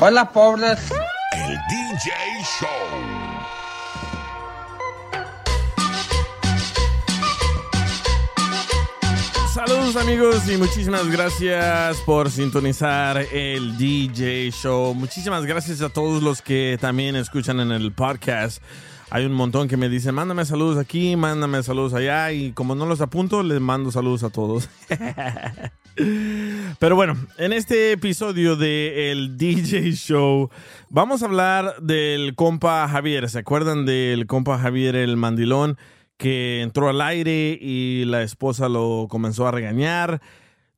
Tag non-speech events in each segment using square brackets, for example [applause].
Hola, pobres. El DJ Show. Saludos amigos y muchísimas gracias por sintonizar el DJ Show. Muchísimas gracias a todos los que también escuchan en el podcast. Hay un montón que me dicen, mándame saludos aquí, mándame saludos allá y como no los apunto, les mando saludos a todos. [laughs] Pero bueno, en este episodio de DJ Show vamos a hablar del compa Javier. ¿Se acuerdan del compa Javier el mandilón que entró al aire y la esposa lo comenzó a regañar?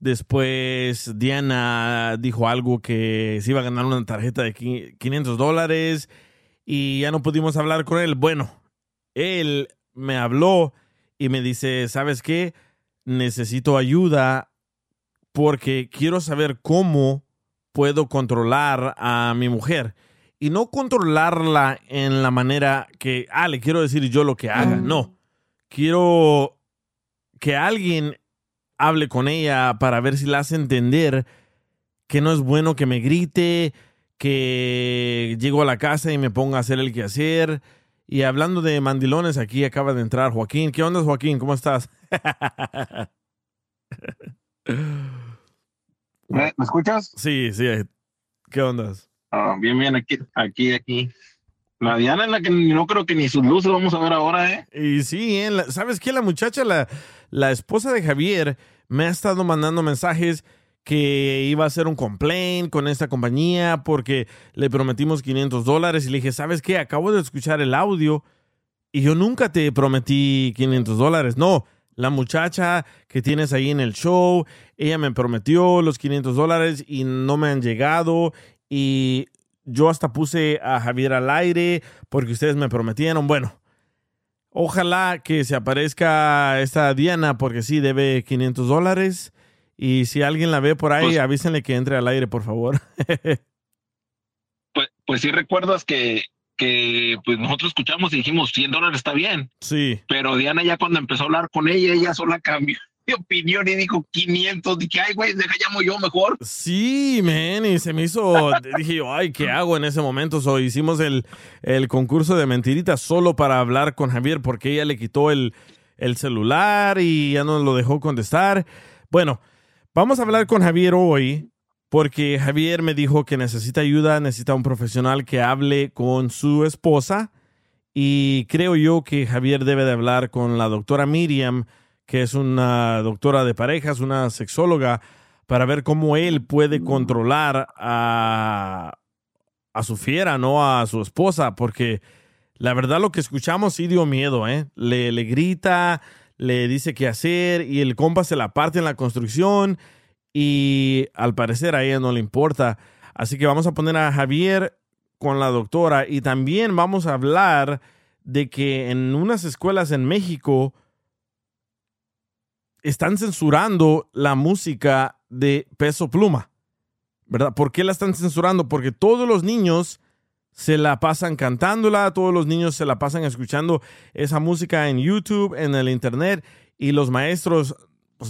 Después Diana dijo algo que se iba a ganar una tarjeta de 500 dólares y ya no pudimos hablar con él. Bueno, él me habló y me dice, ¿sabes qué? Necesito ayuda porque quiero saber cómo puedo controlar a mi mujer. Y no controlarla en la manera que, ah, le quiero decir yo lo que haga. No. Quiero que alguien hable con ella para ver si la hace entender que no es bueno que me grite, que llego a la casa y me ponga a hacer el quehacer. Y hablando de mandilones, aquí acaba de entrar Joaquín. ¿Qué onda, Joaquín? ¿Cómo estás? [laughs] ¿Me, escuchas? Sí, sí. ¿Qué onda? Ah, bien, bien, aquí, aquí, aquí. La Diana en la que no creo que ni sus luces vamos a ver ahora, ¿eh? Y sí, ¿eh? ¿sabes qué? La muchacha, la, la esposa de Javier, me ha estado mandando mensajes que iba a hacer un complaint con esta compañía porque le prometimos 500 dólares y le dije, ¿sabes qué? Acabo de escuchar el audio y yo nunca te prometí 500 dólares. No, la muchacha que tienes ahí en el show, ella me prometió los 500 dólares y no me han llegado y yo hasta puse a Javier al aire porque ustedes me prometieron. Bueno, ojalá que se aparezca esta Diana porque sí debe 500 dólares y si alguien la ve por ahí, pues avísenle que entre al aire, por favor. [laughs] pues, pues sí recuerdas que que pues nosotros escuchamos y dijimos 100 dólares está bien. Sí. Pero Diana ya cuando empezó a hablar con ella, ella sola cambió [laughs] de opinión y dijo 500. Dije, ay, güey, deja llamo yo mejor. Sí, man, y se me hizo, [laughs] dije yo, ay, ¿qué hago en ese momento? So, hicimos el, el concurso de mentiritas solo para hablar con Javier porque ella le quitó el, el celular y ya no lo dejó contestar. Bueno, vamos a hablar con Javier hoy porque Javier me dijo que necesita ayuda, necesita un profesional que hable con su esposa y creo yo que Javier debe de hablar con la doctora Miriam, que es una doctora de parejas, una sexóloga, para ver cómo él puede controlar a, a su fiera, no a su esposa, porque la verdad lo que escuchamos sí dio miedo, ¿eh? Le, le grita, le dice qué hacer y el compa se la parte en la construcción y al parecer a ella no le importa. Así que vamos a poner a Javier con la doctora y también vamos a hablar de que en unas escuelas en México están censurando la música de peso pluma. ¿Verdad? ¿Por qué la están censurando? Porque todos los niños se la pasan cantándola, todos los niños se la pasan escuchando esa música en YouTube, en el Internet, y los maestros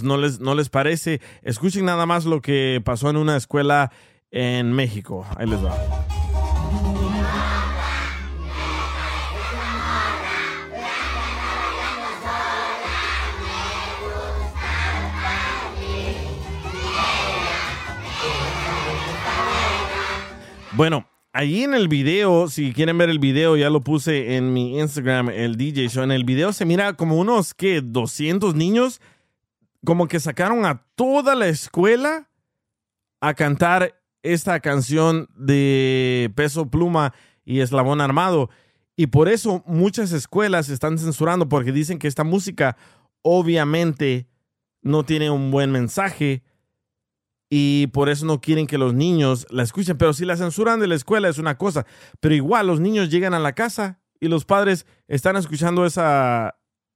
no les, no les parece. Escuchen nada más lo que pasó en una escuela en México. Ahí les va. Bueno, allí en el video, si quieren ver el video, ya lo puse en mi Instagram, el DJ Show. En el video se mira como unos, ¿qué? 200 niños, como que sacaron a toda la escuela a cantar esta canción de Peso Pluma y Eslabón Armado. Y por eso muchas escuelas están censurando porque dicen que esta música obviamente no tiene un buen mensaje y por eso no quieren que los niños la escuchen. Pero si la censuran de la escuela es una cosa, pero igual los niños llegan a la casa y los padres están escuchando esa,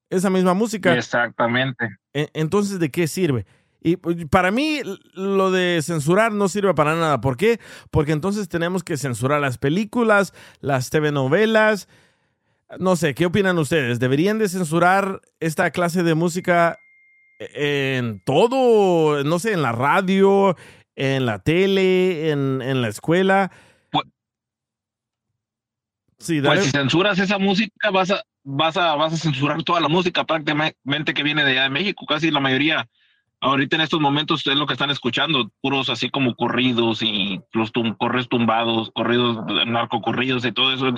esa misma música. Exactamente. E, entonces, ¿de qué sirve? Y pues, para mí lo de censurar no sirve para nada. ¿Por qué? Porque entonces tenemos que censurar las películas, las TV novelas. No sé, ¿qué opinan ustedes? ¿Deberían de censurar esta clase de música en todo, no sé, en la radio, en la tele, en, en la escuela? Pues, sí, pues si censuras esa música, vas a, vas a, vas a censurar toda la música prácticamente que viene de allá de México. Casi la mayoría ahorita en estos momentos es lo que están escuchando, puros así como corridos y los tum corres tumbados, corridos, narcocorridos y todo eso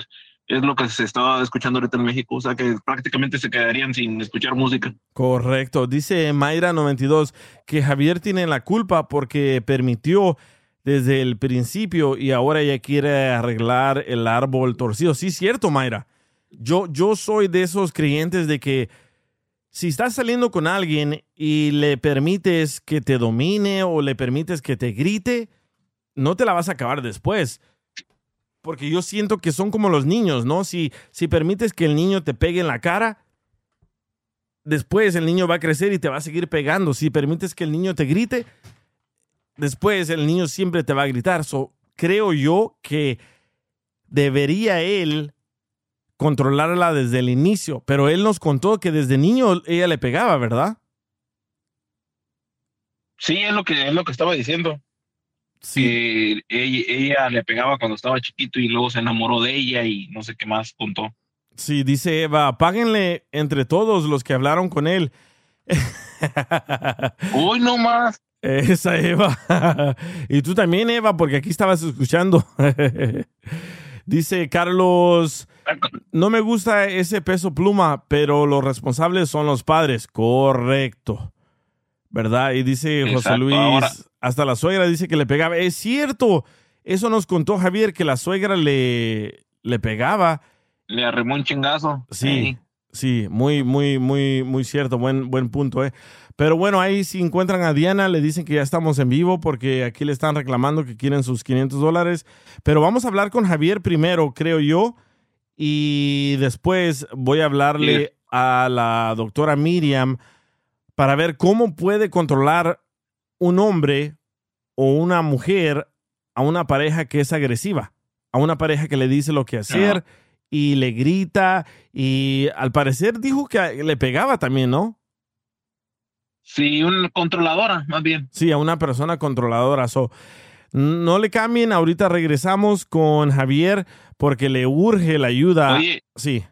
es lo que se estaba escuchando ahorita en México, o sea que prácticamente se quedarían sin escuchar música. Correcto, dice Mayra92 que Javier tiene la culpa porque permitió desde el principio y ahora ya quiere arreglar el árbol torcido. Sí, cierto, Mayra. Yo, yo soy de esos creyentes de que si estás saliendo con alguien y le permites que te domine o le permites que te grite, no te la vas a acabar después. Porque yo siento que son como los niños, ¿no? Si, si permites que el niño te pegue en la cara, después el niño va a crecer y te va a seguir pegando. Si permites que el niño te grite, después el niño siempre te va a gritar. So, creo yo que debería él controlarla desde el inicio, pero él nos contó que desde niño ella le pegaba, ¿verdad? Sí, es lo que es lo que estaba diciendo. Sí. Que ella, le pegaba cuando estaba chiquito y luego se enamoró de ella y no sé qué más contó. Sí, dice Eva, páguenle entre todos los que hablaron con él. [laughs] Uy, no más. Esa Eva. [laughs] y tú también, Eva, porque aquí estabas escuchando. [laughs] Dice Carlos, no me gusta ese peso pluma, pero los responsables son los padres. Correcto. ¿Verdad? Y dice José Luis, hasta la suegra dice que le pegaba. Es cierto. Eso nos contó Javier, que la suegra le, le pegaba. Le arremó un chingazo. Sí, sí, muy, muy, muy, muy cierto. Buen, buen punto, ¿eh? Pero bueno, ahí si encuentran a Diana, le dicen que ya estamos en vivo porque aquí le están reclamando que quieren sus 500 dólares. Pero vamos a hablar con Javier primero, creo yo. Y después voy a hablarle a la doctora Miriam para ver cómo puede controlar un hombre o una mujer a una pareja que es agresiva, a una pareja que le dice lo que hacer y le grita y al parecer dijo que le pegaba también, ¿no? Sí, una controladora, más bien. Sí, a una persona controladora. So, no le cambien, ahorita regresamos con Javier porque le urge la ayuda. Oye, sí.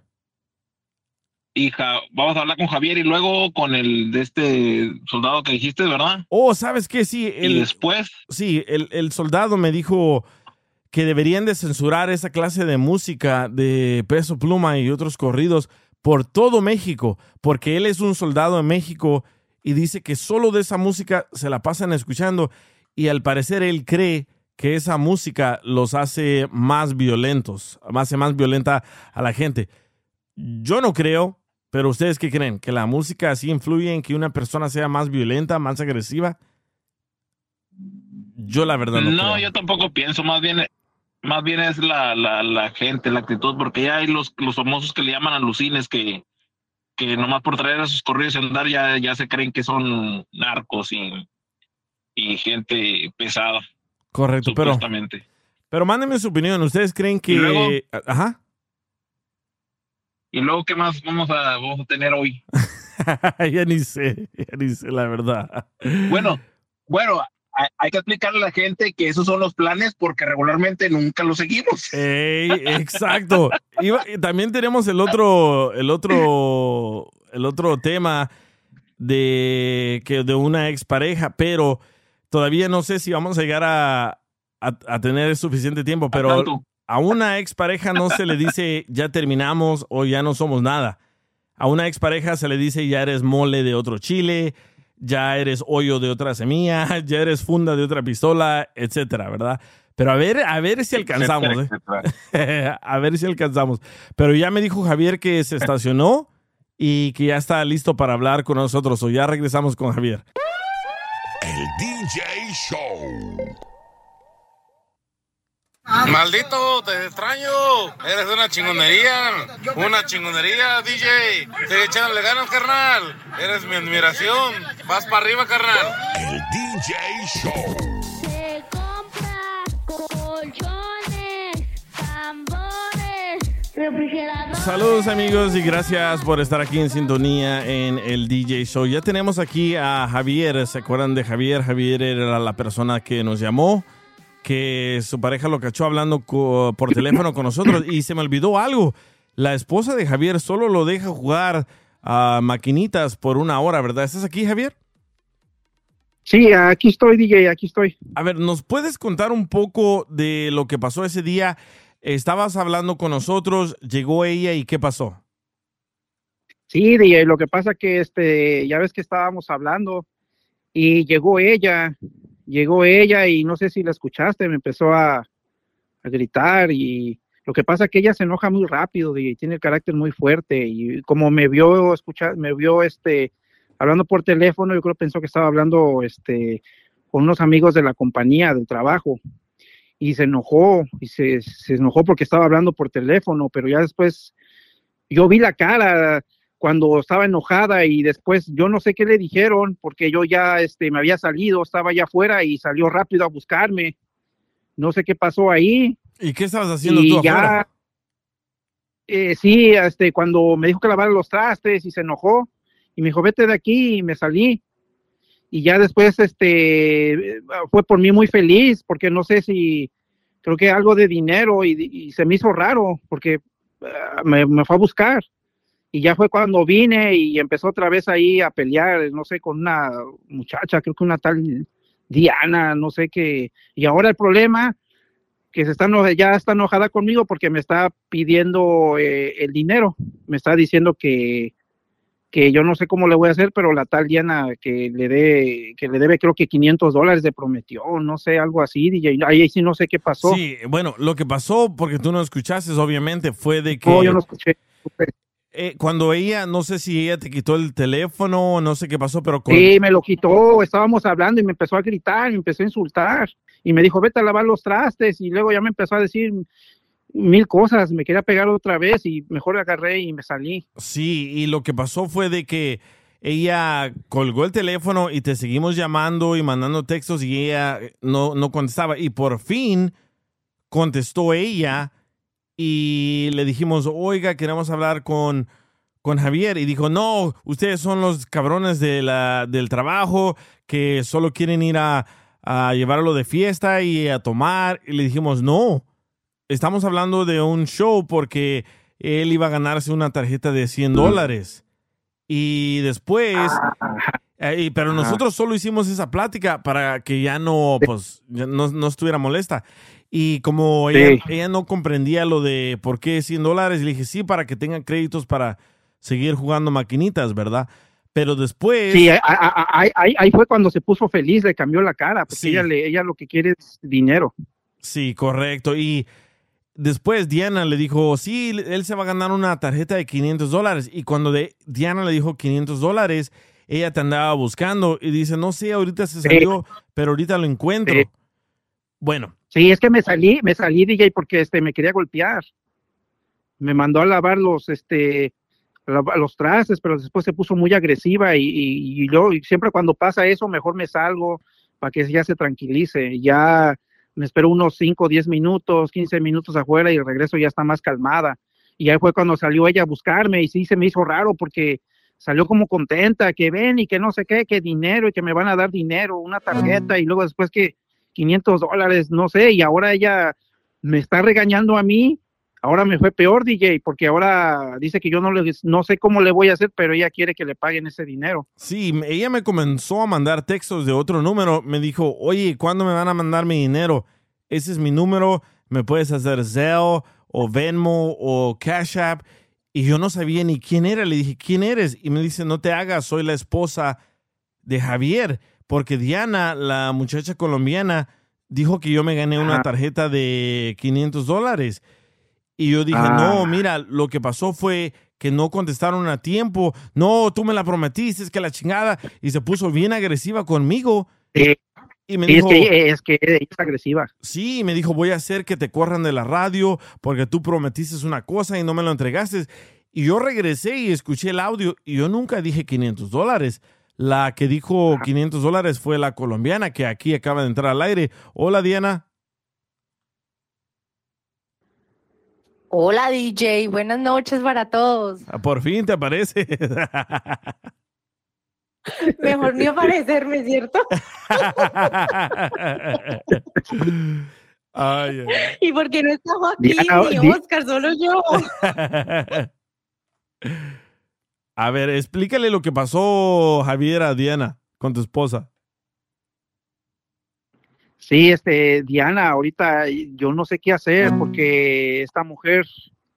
Hija, vamos a hablar con Javier y luego con el de este soldado que dijiste, ¿verdad? Oh, ¿sabes qué? Sí. El, y después. Sí, el, el soldado me dijo que deberían de censurar esa clase de música de peso pluma y otros corridos por todo México, porque él es un soldado en México y dice que solo de esa música se la pasan escuchando y al parecer él cree que esa música los hace más violentos, hace más violenta a la gente. Yo no creo, pero ustedes qué creen? ¿Que la música así influye en que una persona sea más violenta, más agresiva? Yo la verdad no. No, yo tampoco pienso, más bien más bien es la, la, la gente, la actitud, porque ya hay los, los famosos que le llaman alucines que que nomás por traer a sus corridos y andar ya, ya se creen que son narcos y, y gente pesada. Correcto, pero. Pero mándenme su opinión. ¿Ustedes creen que. Ajá. ¿Y luego qué más vamos a, vamos a tener hoy? [laughs] ya ni sé, ya ni sé la verdad. Bueno, bueno, hay que explicarle a la gente que esos son los planes porque regularmente nunca los seguimos. exacto. [laughs] también tenemos el otro, el otro, el otro tema de que de una expareja, pero todavía no sé si vamos a llegar a, a, a tener suficiente tiempo, pero Tanto. a una expareja no se le dice [laughs] ya terminamos o ya no somos nada. A una expareja se le dice ya eres mole de otro chile, ya eres hoyo de otra semilla, [laughs] ya eres funda de otra pistola, etcétera, ¿verdad? Pero a ver, a ver si alcanzamos, ¿eh? Etcétera. [laughs] a ver si alcanzamos. Pero ya me dijo Javier que se estacionó y que ya está listo para hablar con nosotros. O ya regresamos con Javier. El DJ Show. Maldito, te extraño. Eres una chingonería. Una chingonería, DJ. Sigue echándole ganas, carnal. Eres mi admiración. Vas para arriba, carnal. El DJ Show. Se compra colchones, tambores. Saludos amigos y gracias por estar aquí en sintonía en el DJ Show. Ya tenemos aquí a Javier. ¿Se acuerdan de Javier? Javier era la persona que nos llamó, que su pareja lo cachó hablando por teléfono con nosotros y se me olvidó algo. La esposa de Javier solo lo deja jugar a maquinitas por una hora, ¿verdad? ¿Estás aquí, Javier? Sí, aquí estoy, DJ, aquí estoy. A ver, ¿nos puedes contar un poco de lo que pasó ese día? Estabas hablando con nosotros, llegó ella y ¿qué pasó? Sí, DJ, lo que pasa que este, ya ves que estábamos hablando y llegó ella, llegó ella y no sé si la escuchaste, me empezó a, gritar y lo que pasa que ella se enoja muy rápido y tiene el carácter muy fuerte y como me vio escuchar, me vio este hablando por teléfono, yo creo pensó que estaba hablando este con unos amigos de la compañía del trabajo y se enojó y se, se enojó porque estaba hablando por teléfono, pero ya después yo vi la cara cuando estaba enojada y después yo no sé qué le dijeron porque yo ya este me había salido, estaba allá afuera y salió rápido a buscarme. No sé qué pasó ahí ¿Y qué estabas haciendo y tú ya afuera? eh, sí, este cuando me dijo que lavara los trastes y se enojó y me dijo, "Vete de aquí" y me salí. Y ya después este eh, fue por mí muy feliz porque no sé si creo que algo de dinero y, se me hizo raro porque ah, me, fue a buscar. Y ya fue cuando vine y empezó otra vez ahí a pelear, no sé, con una muchacha, creo que una tal Diana, no sé qué. Y ahora el problema, que se está ya está enojada conmigo porque me está pidiendo eh, el dinero. Me está diciendo que, que yo no sé cómo le voy a hacer, pero la tal Diana que le dé, que le debe creo que 500 dólares de prometió, no sé, algo así, DJ. Ahí sí no sé qué pasó. Sí, bueno, lo que pasó, porque tú no escuchaste, obviamente, fue de que No, yo no escuché. eh, cuando ella, no sé si ella te quitó el teléfono, no sé qué pasó, pero con- Sí, me lo quitó, estábamos hablando y me empezó a gritar, me empezó a insultar y me dijo, vete a lavar los trastes y luego ya me empezó a decir mil cosas, me quería pegar otra vez y mejor agarré y me salí. Sí, y lo que pasó fue de que ella colgó el teléfono y te seguimos llamando y mandando textos y ella no, no contestaba. Y por fin contestó ella y le dijimos, oiga, queremos hablar con, con Javier. Y dijo, no, ustedes son los cabrones de la, del trabajo que solo quieren ir a, a llevarlo de fiesta y a tomar. Y le dijimos, no, estamos hablando de un show porque él iba a ganarse una tarjeta de 100 dólares. Y después, eh, pero nosotros solo hicimos esa plática para que ya no, pues, ya no, no estuviera molesta. Y como ella, Sí. ella no comprendía lo de por qué 100 dólares, le dije, sí, para que tengan créditos para seguir jugando maquinitas, ¿verdad? Pero después... Sí, ahí, ahí- ahí fue cuando se puso feliz, le cambió la cara, porque Sí. ella, le, ella lo que quiere es dinero. Sí, correcto. Y después Diana le dijo, sí, él se va a ganar una tarjeta de 500 dólares. Y cuando de, Diana le dijo 500 dólares, ella te andaba buscando y dice, no sé, ahorita se salió, pero ahorita lo encuentro. Sí. Bueno, Sí, es que me salí, me salí, DJ, porque este, me quería golpear. Me mandó a lavar los, este, los trastes, pero después se puso muy agresiva y, y, y yo y siempre cuando pasa eso, mejor me salgo para que ya se tranquilice. Ya me espero unos 5, 10 minutos, 15 minutos afuera y regreso ya está más calmada. Y ahí fue cuando salió ella a buscarme y sí se me hizo raro porque salió como contenta, que ven y que no sé qué, que dinero y que me van a dar dinero, una tarjeta y luego después que 500 dólares, no sé, y ahora ella me está regañando a mí. Ahora me fue peor, DJ, porque ahora dice que yo no, le, no sé cómo le voy a hacer, pero ella quiere que le paguen ese dinero. sí, ella me comenzó a mandar textos de otro número. Me dijo, oye, ¿cuándo me van a mandar mi dinero? ese es mi número, me puedes hacer Zelle o Venmo o Cash App. Y yo no sabía ni quién era. Le dije, ¿quién eres? Y me dice, no te hagas, soy la esposa de Javier. Porque Diana, la muchacha colombiana, dijo que yo me gané una tarjeta de 500 dólares. Y yo dije, Ah. no, mira, lo que pasó fue que no contestaron a tiempo. No, tú me la prometiste, es que la chingada. Y se puso bien agresiva conmigo. Eh, Y me sí, dijo, es que es que es agresiva. sí, me dijo, voy a hacer que te corran de la radio porque tú prometiste una cosa y no me lo entregaste. Y yo regresé y escuché el audio y yo nunca dije 500 dólares. La que dijo 500 dólares fue la colombiana que aquí acaba de entrar al aire. Hola, Diana. Hola DJ, buenas noches para todos. Ah, Por fin te aparece. [laughs] Mejor ni aparecerme, ¿cierto? [laughs] Ay, ay. ¿Y por qué no está Joaquín Diana, ni Oscar, solo yo? [laughs] A ver, explícale lo que pasó, Javier, a Diana, con tu esposa. Sí, este, Diana, ahorita yo no sé qué hacer porque esta mujer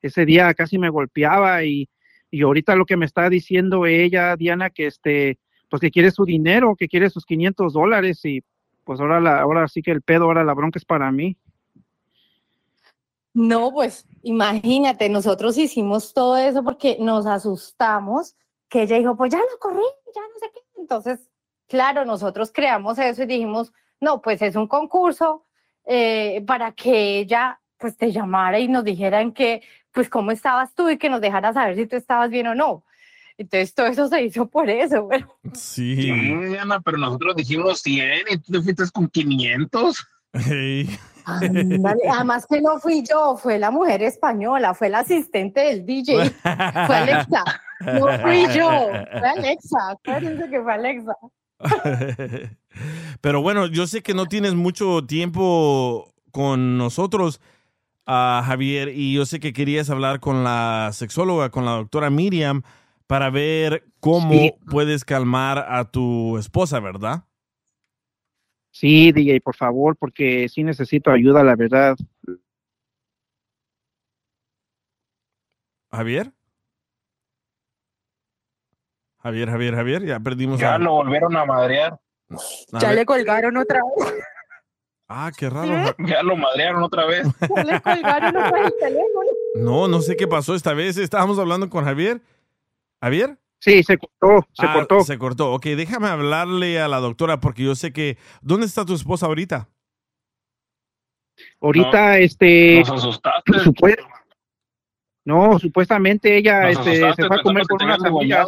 ese día casi me golpeaba y, y ahorita lo que me está diciendo ella, Diana, que este, pues que quiere su dinero, que quiere sus 500 dólares y pues ahora la, ahora sí que el pedo, ahora la bronca es para mí. No, pues imagínate, nosotros hicimos todo eso porque nos asustamos, que ella dijo, pues ya lo corrí, ya no sé qué. Entonces, claro, nosotros creamos eso y dijimos, no, pues es un concurso eh, para que ella pues te llamara y nos dijera en qué, pues cómo estabas tú y que nos dejara saber si tú estabas bien o no. Entonces todo eso se hizo por eso, [laughs] pero Sí. Sí, Diana, pero nosotros dijimos 100 y tú te fuiste con 500. Hey. además que no fui yo, fue la mujer española, fue la asistente del DJ, fue Alexa. No fui yo, fue Alexa. Acuérdense que fue Alexa. [laughs] Pero bueno, yo sé que no tienes mucho tiempo con nosotros, ah, Javier, y yo sé que querías hablar con la sexóloga, con la doctora Miriam, para ver cómo Sí. puedes calmar a tu esposa, ¿verdad? Sí, DJ, por favor, porque sí necesito ayuda, la verdad. Javier. Javier, Javier, Javier, ya perdimos Ya a- lo volvieron a madrear. a Ya ver. le colgaron otra vez, Ah, qué raro. Ya lo madrearon otra vez. [laughs] ya le colgaron otra vez el teléfono. No, no sé qué pasó esta vez. Estábamos hablando con Javier. ¿Javier? Sí, se cortó, se Ah, cortó. Se cortó. Ok, déjame hablarle a la doctora porque yo sé que... ¿Dónde está tu esposa ahorita? Ahorita, este, Nos asustaste. no, supuestamente ella, este, se fue a comer te unas amigas.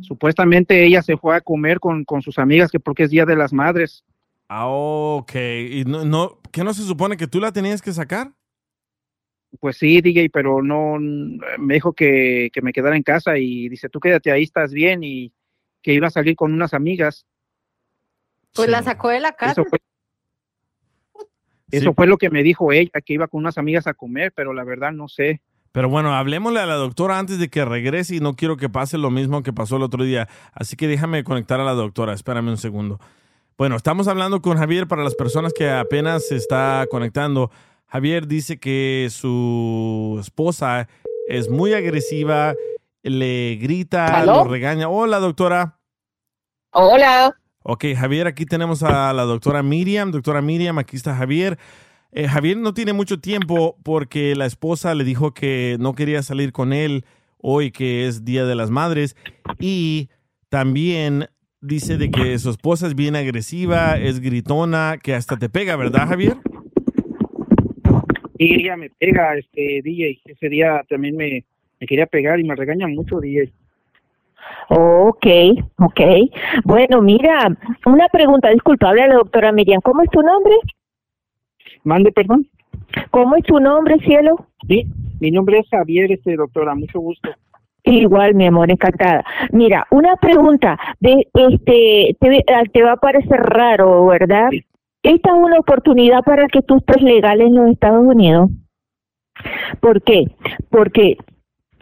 Supuestamente ella se fue a comer con, con sus amigas, que porque es Día de las Madres. Ah, ok. ¿Y no, no, qué no se supone que tú la tenías que sacar? Pues sí, DJ, pero no, me dijo que, que me quedara en casa y dice, tú quédate ahí, estás bien, y que iba a salir con unas amigas. Pues la sacó de la casa. Eso fue, eso Sí, fue lo que me dijo ella, que iba con unas amigas a comer, pero la verdad no sé. Pero bueno, hablemosle a la doctora antes de que regrese y no quiero que pase lo mismo que pasó el otro día. Así que déjame conectar a la doctora. Espérame un segundo. Bueno, estamos hablando con Javier para las personas que apenas se está conectando. Javier dice que su esposa es muy agresiva le grita, ¿Aló? lo regaña. Hola, doctora. Hola. Ok, Javier, aquí tenemos a la doctora Miriam. Doctora Miriam, aquí está Javier. Eh, Javier no tiene mucho tiempo porque la esposa le dijo que no quería salir con él hoy, que es Día de las Madres. Y también dice de que su esposa es bien agresiva, es gritona, que hasta te pega, ¿verdad, Javier? Y ella me pega, este DJ. Ese día también me, me quería pegar y me regaña mucho, DJ. Ok, ok. Bueno, mira, una pregunta, disculpa, habla la doctora Miriam. ¿Cómo es tu nombre? Mande, perdón. ¿Cómo es tu nombre, cielo? Sí, mi nombre es Javier, este doctora, mucho gusto. Igual, mi amor, encantada. Mira, una pregunta, de este, te, te va a parecer raro, ¿verdad? Esta es una oportunidad para que tú estés legal en los Estados Unidos. ¿Por qué? Porque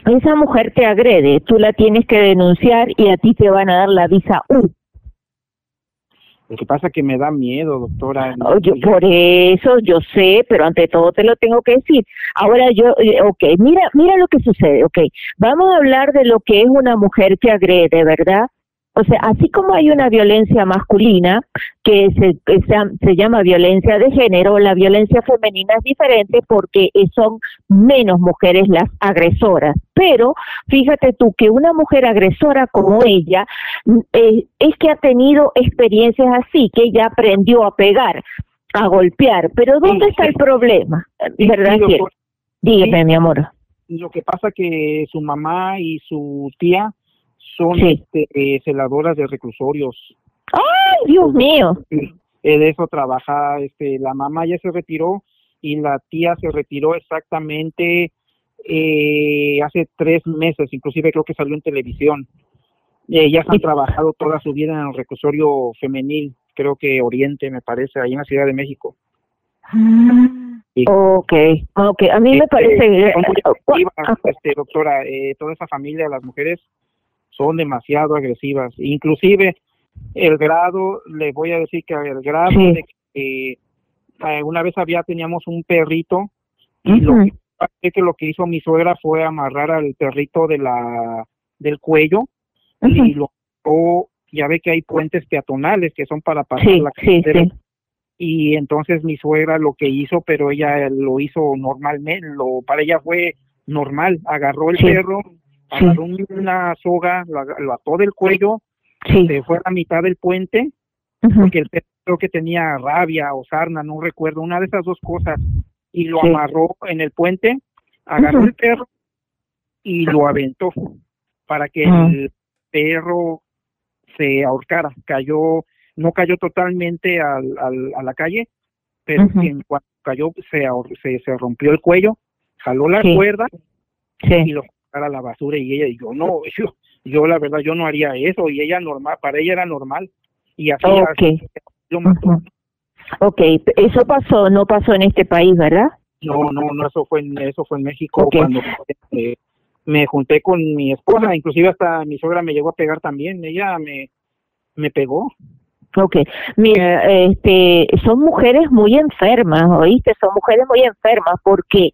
esa mujer te agrede, tú la tienes que denunciar y a ti te van a dar la visa U. Lo que pasa es que me da miedo, doctora. Oye, por eso yo sé, pero ante todo te lo tengo que decir. Ahora yo, eh, ok, mira, mira lo que sucede, ok. Vamos a hablar de lo que es una mujer que agrede, ¿verdad? O sea, así como hay una violencia masculina que se, que se, se llama violencia de género, la violencia femenina es diferente porque son menos mujeres las agresoras. Pero fíjate tú que una mujer agresora como ella mm, eh, es que ha tenido experiencias así, que ella aprendió a pegar, a golpear. Pero ¿dónde está el problema? ¿Verdad? sí. Dígame, mi amor. Lo que pasa que su mamá y su tía son Sí. este, eh, celadoras de reclusorios. ¡Ay, Dios mío! Eh, de eso trabaja, este, la mamá ya se retiró y la tía se retiró exactamente eh, hace tres meses, inclusive creo que salió en televisión. Ellas han trabajado toda su vida en el reclusorio femenil, creo que Oriente, me parece, ahí en la Ciudad de México. Sí. Ok, ok. A mí me Este, parece... son muy Ah, agresivas, este, doctora, eh, toda esa familia, las mujeres son demasiado agresivas. Inclusive el grado, le voy a decir que el grado Sí. de que eh, una vez había, teníamos un perrito y lo que, lo que hizo mi suegra fue amarrar al perrito de la del cuello y lo o ya ve que hay puentes peatonales que son para pasar Sí, la carretera sí. y entonces mi suegra lo que hizo, pero ella lo hizo normalmente, lo para ella fue normal, agarró el perro, agarró un- una soga, lo, ató del cuello, Sí. se fue a la mitad del puente, porque el perro creo que tenía rabia o sarna, no recuerdo, una de esas dos cosas, y lo Sí. amarró en el puente, agarró el perro y lo aventó para que el perro se ahorcara, cayó, no cayó totalmente al, al- a la calle, pero en cuanto cayó se, se, se rompió el cuello, jaló la cuerda y lo a la basura y ella y yo no, [laughs] yo, yo la verdad yo no haría eso y ella normal, para ella era normal y así, Ok. así lo mató. Ujú. Ok, eso pasó, no pasó en este país, ¿verdad? No, no, no, eso fue en, eso fue en México Ok. cuando este, me junté con mi esposa, inclusive hasta mi suegra me llegó a pegar también, ella me, me pegó. Ok, mira, este, son mujeres muy enfermas, ¿oíste? Son mujeres muy enfermas porque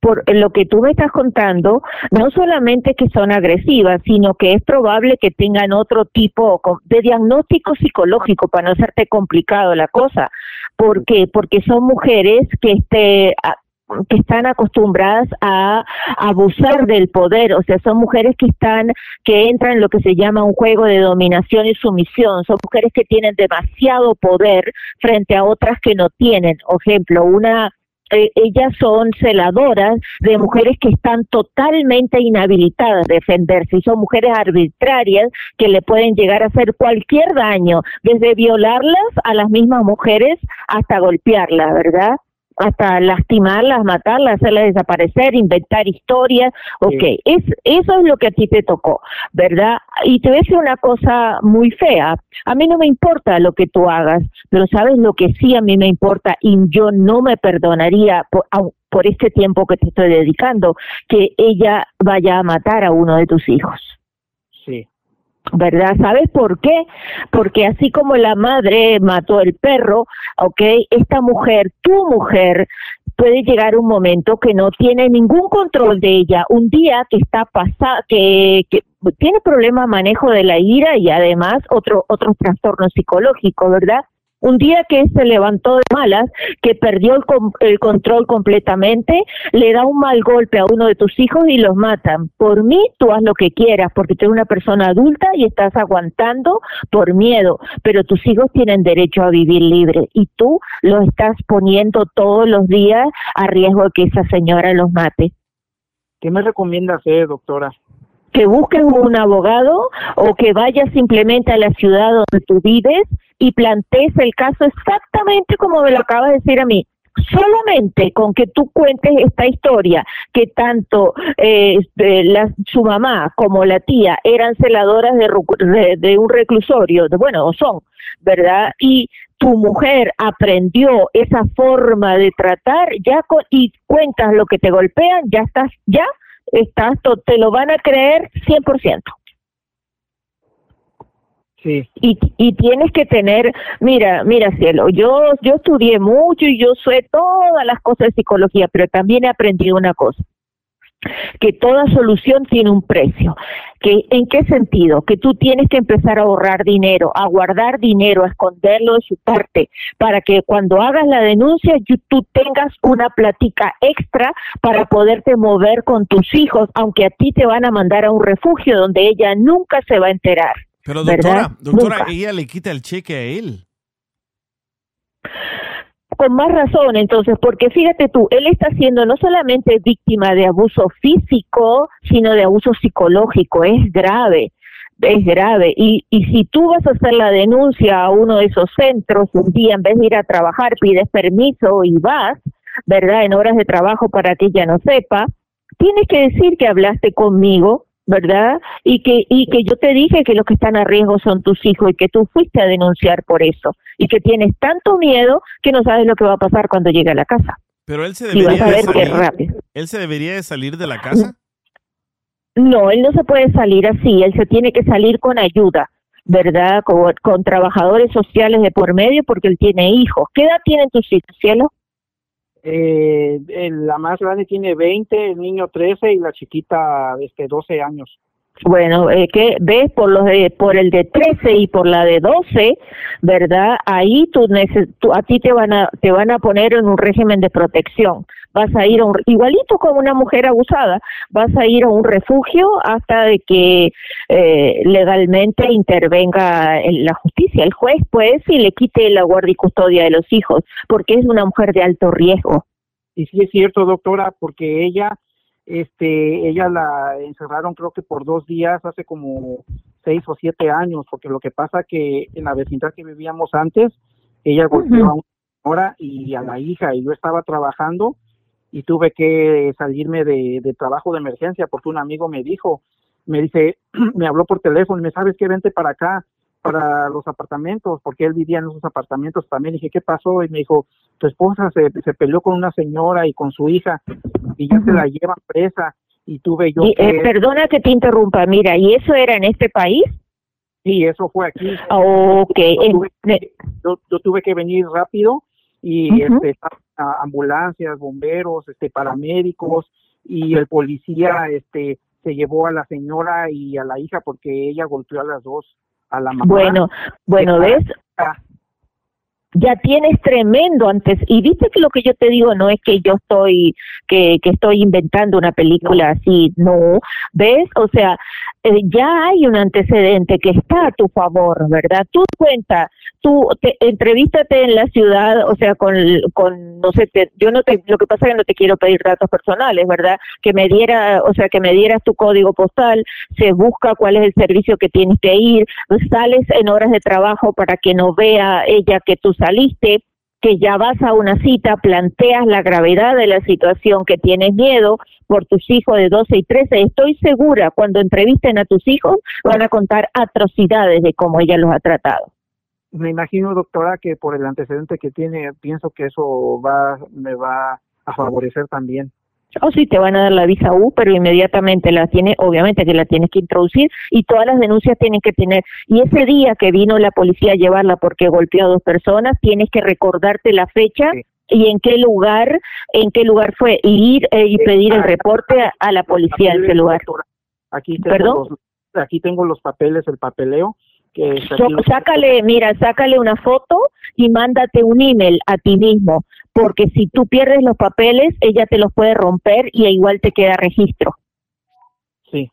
por lo que tú me estás contando, no solamente que son agresivas, sino que es probable que tengan otro tipo de diagnóstico psicológico para no hacerte complicado la cosa. ¿Por qué? Porque son mujeres que este que están acostumbradas a abusar del poder, o sea, son mujeres que están que entran en lo que se llama un juego de dominación y sumisión, son mujeres que tienen demasiado poder frente a otras que no tienen. Por ejemplo, una eh, ellas son celadoras de mujeres que están totalmente inhabilitadas a defenderse y son mujeres arbitrarias que le pueden llegar a hacer cualquier daño, desde violarlas a las mismas mujeres hasta golpearlas, ¿verdad? Hasta lastimarlas, matarlas, hacerlas desaparecer, inventar historias, ok, es, eso es lo que a ti te tocó, ¿verdad? Y te voy a decir una cosa muy fea, a mí no me importa lo que tú hagas, pero sabes lo que sí a mí me importa y yo no me perdonaría por, por este tiempo que te estoy dedicando, que ella vaya a matar a uno de tus hijos. Sí. ¿Verdad? ¿Sabes por qué? Porque así como la madre mató el perro, ¿ok? Esta mujer, tu mujer, puede llegar un momento que no tiene ningún control de ella, un día que está pasada, que, que tiene problema manejo de la ira y además otro, otros trastornos psicológicos, ¿verdad? Un día que se levantó de malas, que perdió el, el control completamente, le da un mal golpe a uno de tus hijos y los matan. Por mí, tú haz lo que quieras, porque tú eres una persona adulta y estás aguantando por miedo, pero tus hijos tienen derecho a vivir libre y tú los estás poniendo todos los días a riesgo de que esa señora los mate. ¿Qué me recomienda hacer, doctora? Que busques un abogado o que vayas simplemente a la ciudad donde tú vives y plantees el caso exactamente como me lo acabas de decir a mí. Solamente con que tú cuentes esta historia, que tanto eh, de la- su mamá como la tía eran celadoras de, de- un reclusorio, de- bueno, son, ¿verdad? Y tu mujer aprendió esa forma de tratar, ya y cuentas lo que te golpean, ya estás, ya estás, te lo van a creer 100%. Sí. Y, y tienes que tener, mira, mira cielo, yo yo estudié mucho y yo sé todas las cosas de psicología, pero también he aprendido una cosa, que toda solución tiene un precio. Que, ¿En qué sentido? Que tú tienes que empezar a ahorrar dinero, a guardar dinero, a esconderlo de su parte, para que cuando hagas la denuncia tú tengas una platica extra para poderte mover con tus hijos, aunque a ti te van a mandar a un refugio donde ella nunca se va a enterar. Pero ¿verdad? doctora, doctora, Nunca. ella le quita el cheque a él. Con más razón, entonces, porque fíjate tú, él está siendo no solamente víctima de abuso físico, sino de abuso psicológico. Es grave, es grave. Y, y si tú vas a hacer la denuncia a uno de esos centros, un día en vez de ir a trabajar, pides permiso y vas, ¿verdad? En horas de trabajo para que ella no sepa, tienes que decir que hablaste conmigo, ¿verdad? Y que y que yo te dije que los que están a riesgo son tus hijos y que tú fuiste a denunciar por eso y que tienes tanto miedo que no sabes lo que va a pasar cuando llegue a la casa. Pero él se debería de salir. rápido. Él se debería de salir de la casa. No, él no se puede salir así, él se tiene que salir con ayuda, ¿verdad? Con, con trabajadores sociales de por medio porque él tiene hijos. ¿Qué edad tienen tus hijos, cielo? Eh, el- la más grande tiene 20, el niño 13 y la chiquita este 12 años. Bueno, eh, que ves por los de, por el de 13 y por la de 12, ¿verdad? Ahí tú, tú- a ti te van a te van a poner en un régimen de protección. Vas a ir a un, igualito como una mujer abusada, vas a ir a un refugio hasta de que eh, legalmente intervenga la justicia, el juez, pues, y le quite la guardia y custodia de los hijos, porque es una mujer de alto riesgo. Y sí es cierto, doctora, porque ella, este, ella la encerraron creo que por dos días hace como seis o siete años, porque lo que pasa que en la vecindad que vivíamos antes, ella golpeó a una señora y a la hija, y yo estaba trabajando y tuve que salirme de, de trabajo de emergencia porque un amigo me dijo, me dice, [clears throat] me habló por teléfono y me sabes que vente para acá, para los apartamentos, porque él vivía en esos apartamentos también. dije, ¿qué pasó? Y me dijo, tu esposa se, se peleó con una señora y con su hija y ya se la llevan presa y tuve yo Y, eh, que... perdona que te interrumpa, mira, ¿y eso era en este país? Sí, eso fue aquí. Ok, Yo tuve, yo, yo tuve que venir rápido y este, a- ambulancias, bomberos, este, paramédicos y el policía este, se llevó a la señora y a la hija porque ella golpeó a las dos, a la mamá. Bueno, bueno, ¿ves? Ya tienes tremendo antes y viste que lo que yo te digo no es que yo estoy que, que estoy inventando una película así, no, ¿ves? O sea, eh, ya hay un antecedente que está a tu favor, ¿verdad? Tú cuenta, tú te, entrevístate en la ciudad, o sea, con, con no sé, te- yo no te, lo que pasa es que no te quiero pedir datos personales, ¿verdad? Que me diera, o sea, que me dieras tu código postal, se busca cuál es el servicio que tienes que ir, sales en horas de trabajo para que no vea ella que tú saliste, que ya vas a una cita, planteas la gravedad de la situación, que tienes miedo por tus hijos de 12 y 13. Estoy segura, cuando entrevisten a tus hijos, van a contar atrocidades de cómo ella los ha tratado. Me imagino, doctora, que por el antecedente que tiene, pienso que eso va, me va a favorecer también. O sí, te van a dar la visa U, pero inmediatamente la tiene, obviamente que la tienes que introducir y todas las denuncias tienen que tener. Y ese día que vino la policía a llevarla porque golpeó a dos personas, tienes que recordarte la fecha y en qué lugar, en qué lugar fue y ir eh, y pedir el reporte a, a la policía de ese lugar. Aquí tengo, ¿Perdón? los, aquí tengo los papeles, el papeleo. Que So- sácale, mira, sácale una foto y mándate un email a ti mismo, porque si tú pierdes los papeles, ella te los puede romper y igual te queda registro. Sí.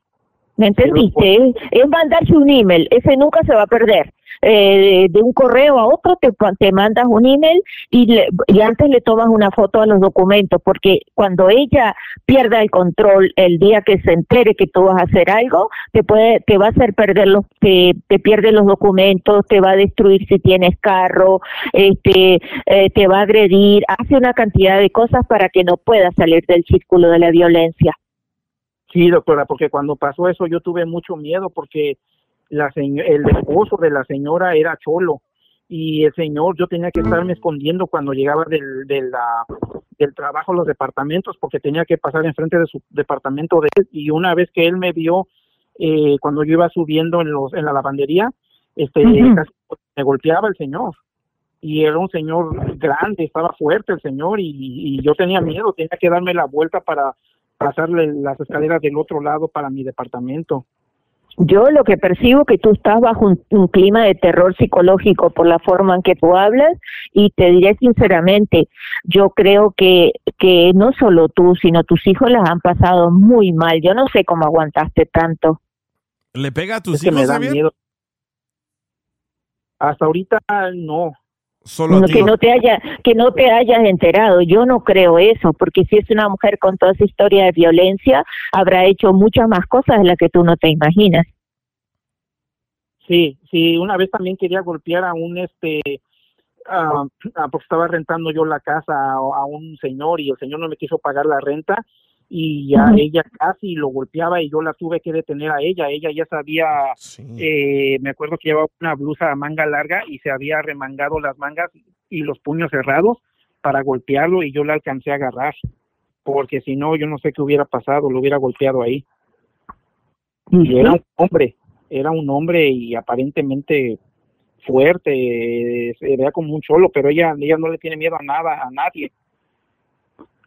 ¿Me entendiste? Es mandarse un email, ese nunca se va a perder. Eh, de, un correo a otro te, te mandas un email y, le- y antes le tomas una foto a los documentos, porque cuando ella pierda el control el día que se entere que tú vas a hacer algo, te puede, te va a hacer perder los, te, te pierde los documentos, te va a destruir si tienes carro, este, eh, te va a agredir, hace una cantidad de cosas para que no puedas salir del círculo de la violencia. Sí, doctora, porque cuando pasó eso yo tuve mucho miedo porque la el esposo de la señora era cholo y el señor yo tenía que estarme escondiendo cuando llegaba del, del trabajo a los departamentos porque tenía que pasar enfrente de su departamento de él y una vez que él me vio eh, cuando yo iba subiendo en los en la lavandería este casi me golpeaba el señor y era un señor grande estaba fuerte el señor y, y yo tenía miedo tenía que darme la vuelta para pasarle las escaleras del otro lado para mi departamento Yo lo que percibo que tú estás bajo un, un clima de terror psicológico por la forma en que tú hablas y te diré sinceramente, yo creo que, que no solo tú, sino tus hijos las han pasado muy mal. Yo no sé cómo aguantaste tanto. ¿Le pega a tus es que me hijos, da miedo hasta ahorita no Solo a No, ti. que no te haya que no te hayas enterado yo no creo eso porque si es una mujer con toda esa historia de violencia habrá hecho muchas más cosas de las que tú no te imaginas Sí, sí, una vez también quería golpear a un este porque estaba rentando yo la casa a, a un señor y el señor no me quiso pagar la renta y ya ella casi lo golpeaba y yo la tuve que detener a ella. Ella ya sabía, eh, me acuerdo que llevaba una blusa a manga larga y se había remangado las mangas y los puños cerrados para golpearlo y yo la alcancé a agarrar porque si no yo no sé qué hubiera pasado, lo hubiera golpeado ahí. Y era un hombre, era un hombre y aparentemente fuerte, eh, se veía como un cholo, pero ella, ella no le tiene miedo a nada, a nadie.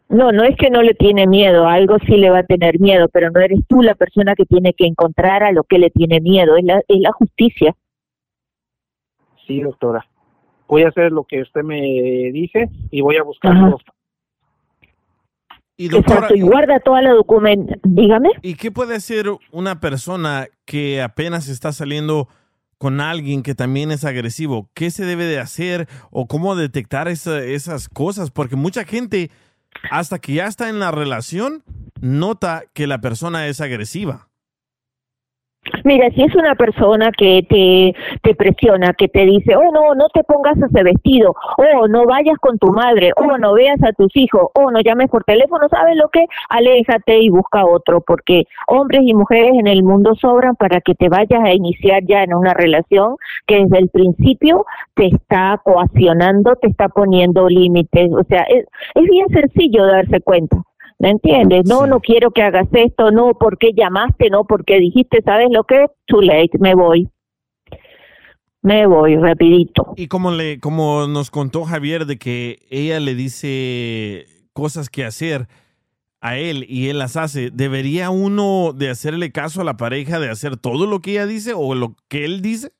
No, no es que no le tiene miedo, algo sí le va a tener miedo, pero no eres tú la persona que tiene que encontrar a lo que le tiene miedo, es la, es la justicia. Sí, doctora. Voy a hacer lo que usted me dice y voy a buscar Y doctora, Exacto, y guarda toda la documentación. Dígame. ¿y qué puede hacer una persona que apenas está saliendo con alguien que también es agresivo? ¿Qué se debe de hacer o cómo detectar esa- esas cosas? Porque mucha gente, hasta que ya está en la relación, nota que la persona es agresiva. Mira, si es una persona que te, te presiona, que te dice, oh, no, no te pongas ese vestido, oh, no vayas con tu madre, oh, no veas a tus hijos, oh, no llames por teléfono, ¿sabes lo que? Aléjate y busca otro, porque hombres y mujeres en el mundo sobran para que te vayas a iniciar ya en una relación que desde el principio te está coaccionando, te está poniendo límites, o sea, es, es bien sencillo darse cuenta. ¿Me entiendes? No, no quiero que hagas esto, no, ¿por qué llamaste? No, porque dijiste, ¿sabes lo que? Too late, me voy. Me voy, rapidito. Y como, le, como nos contó Javier de que ella le dice cosas que hacer a él y él las hace, ¿debería uno de hacerle caso a la pareja de hacer todo lo que ella dice o lo que él dice?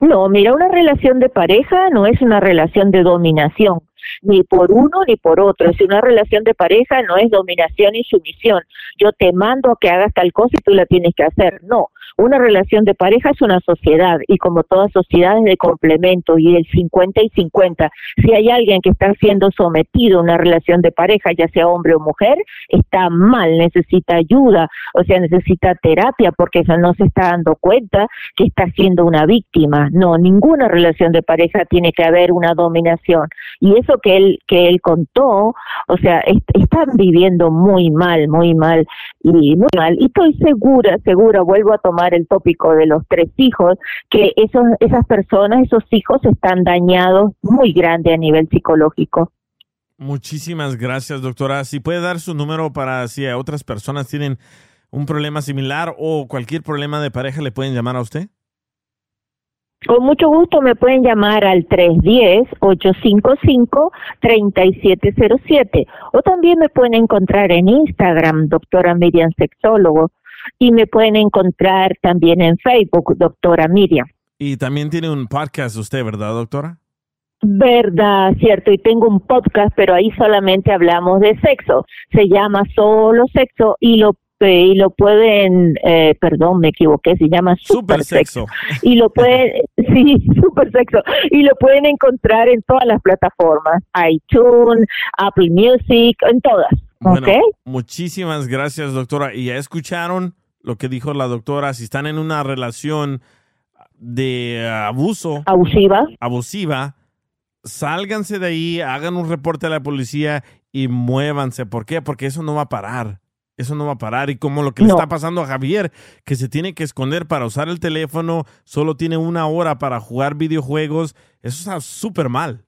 No, mira, una relación de pareja no es una relación de dominación, ni por uno ni por otro. Es una relación de pareja, no es dominación y sumisión. Yo te mando a que hagas tal cosa y tú la tienes que hacer. No, una relación de pareja es una sociedad y como toda sociedad es de complemento y el 50 y 50. Si hay alguien que está siendo sometido a una relación de pareja, ya sea hombre o mujer, está mal, necesita ayuda, o sea, necesita terapia porque no se está dando cuenta que está siendo una víctima. No, ninguna relación de pareja tiene que haber una dominación. Y eso que él que él contó, o sea, est- están viviendo muy mal, muy mal y muy mal. Y estoy segura, segura, vuelvo a tomar el tópico de los tres hijos, que esos esas personas, esos hijos están dañados muy grande a nivel psicológico. Muchísimas gracias, doctora. Si puede dar su número para si a otras personas tienen un problema similar o cualquier problema de pareja, le pueden llamar a usted. Con mucho gusto me pueden llamar al 310-855-3707 o también me pueden encontrar en Instagram, doctora Miriam Sexólogo, y me pueden encontrar también en Facebook, doctora Miriam. Y también tiene un podcast usted, ¿verdad, doctora? Verdad, cierto, y tengo un podcast, pero ahí solamente hablamos de sexo. Se llama Solo Sexo y lo eh, y lo pueden, eh, perdón, me equivoqué, se llama Super, Sexo. Y lo pueden, [laughs] sí, Super Sexo. Y lo pueden encontrar en todas las plataformas, iTunes, Apple Music, en todas. Bueno, muchísimas gracias, doctora. Y ya escucharon lo que dijo la doctora. Si están en una relación de abuso, Abusiva. abusiva, sálganse de ahí, hagan un reporte a la policía y muévanse. ¿Por qué? Porque eso no va a parar. Eso no va a parar. Y como lo que le está pasando a Javier, que se tiene que esconder para usar el teléfono, solo tiene una hora para jugar videojuegos, eso está súper mal.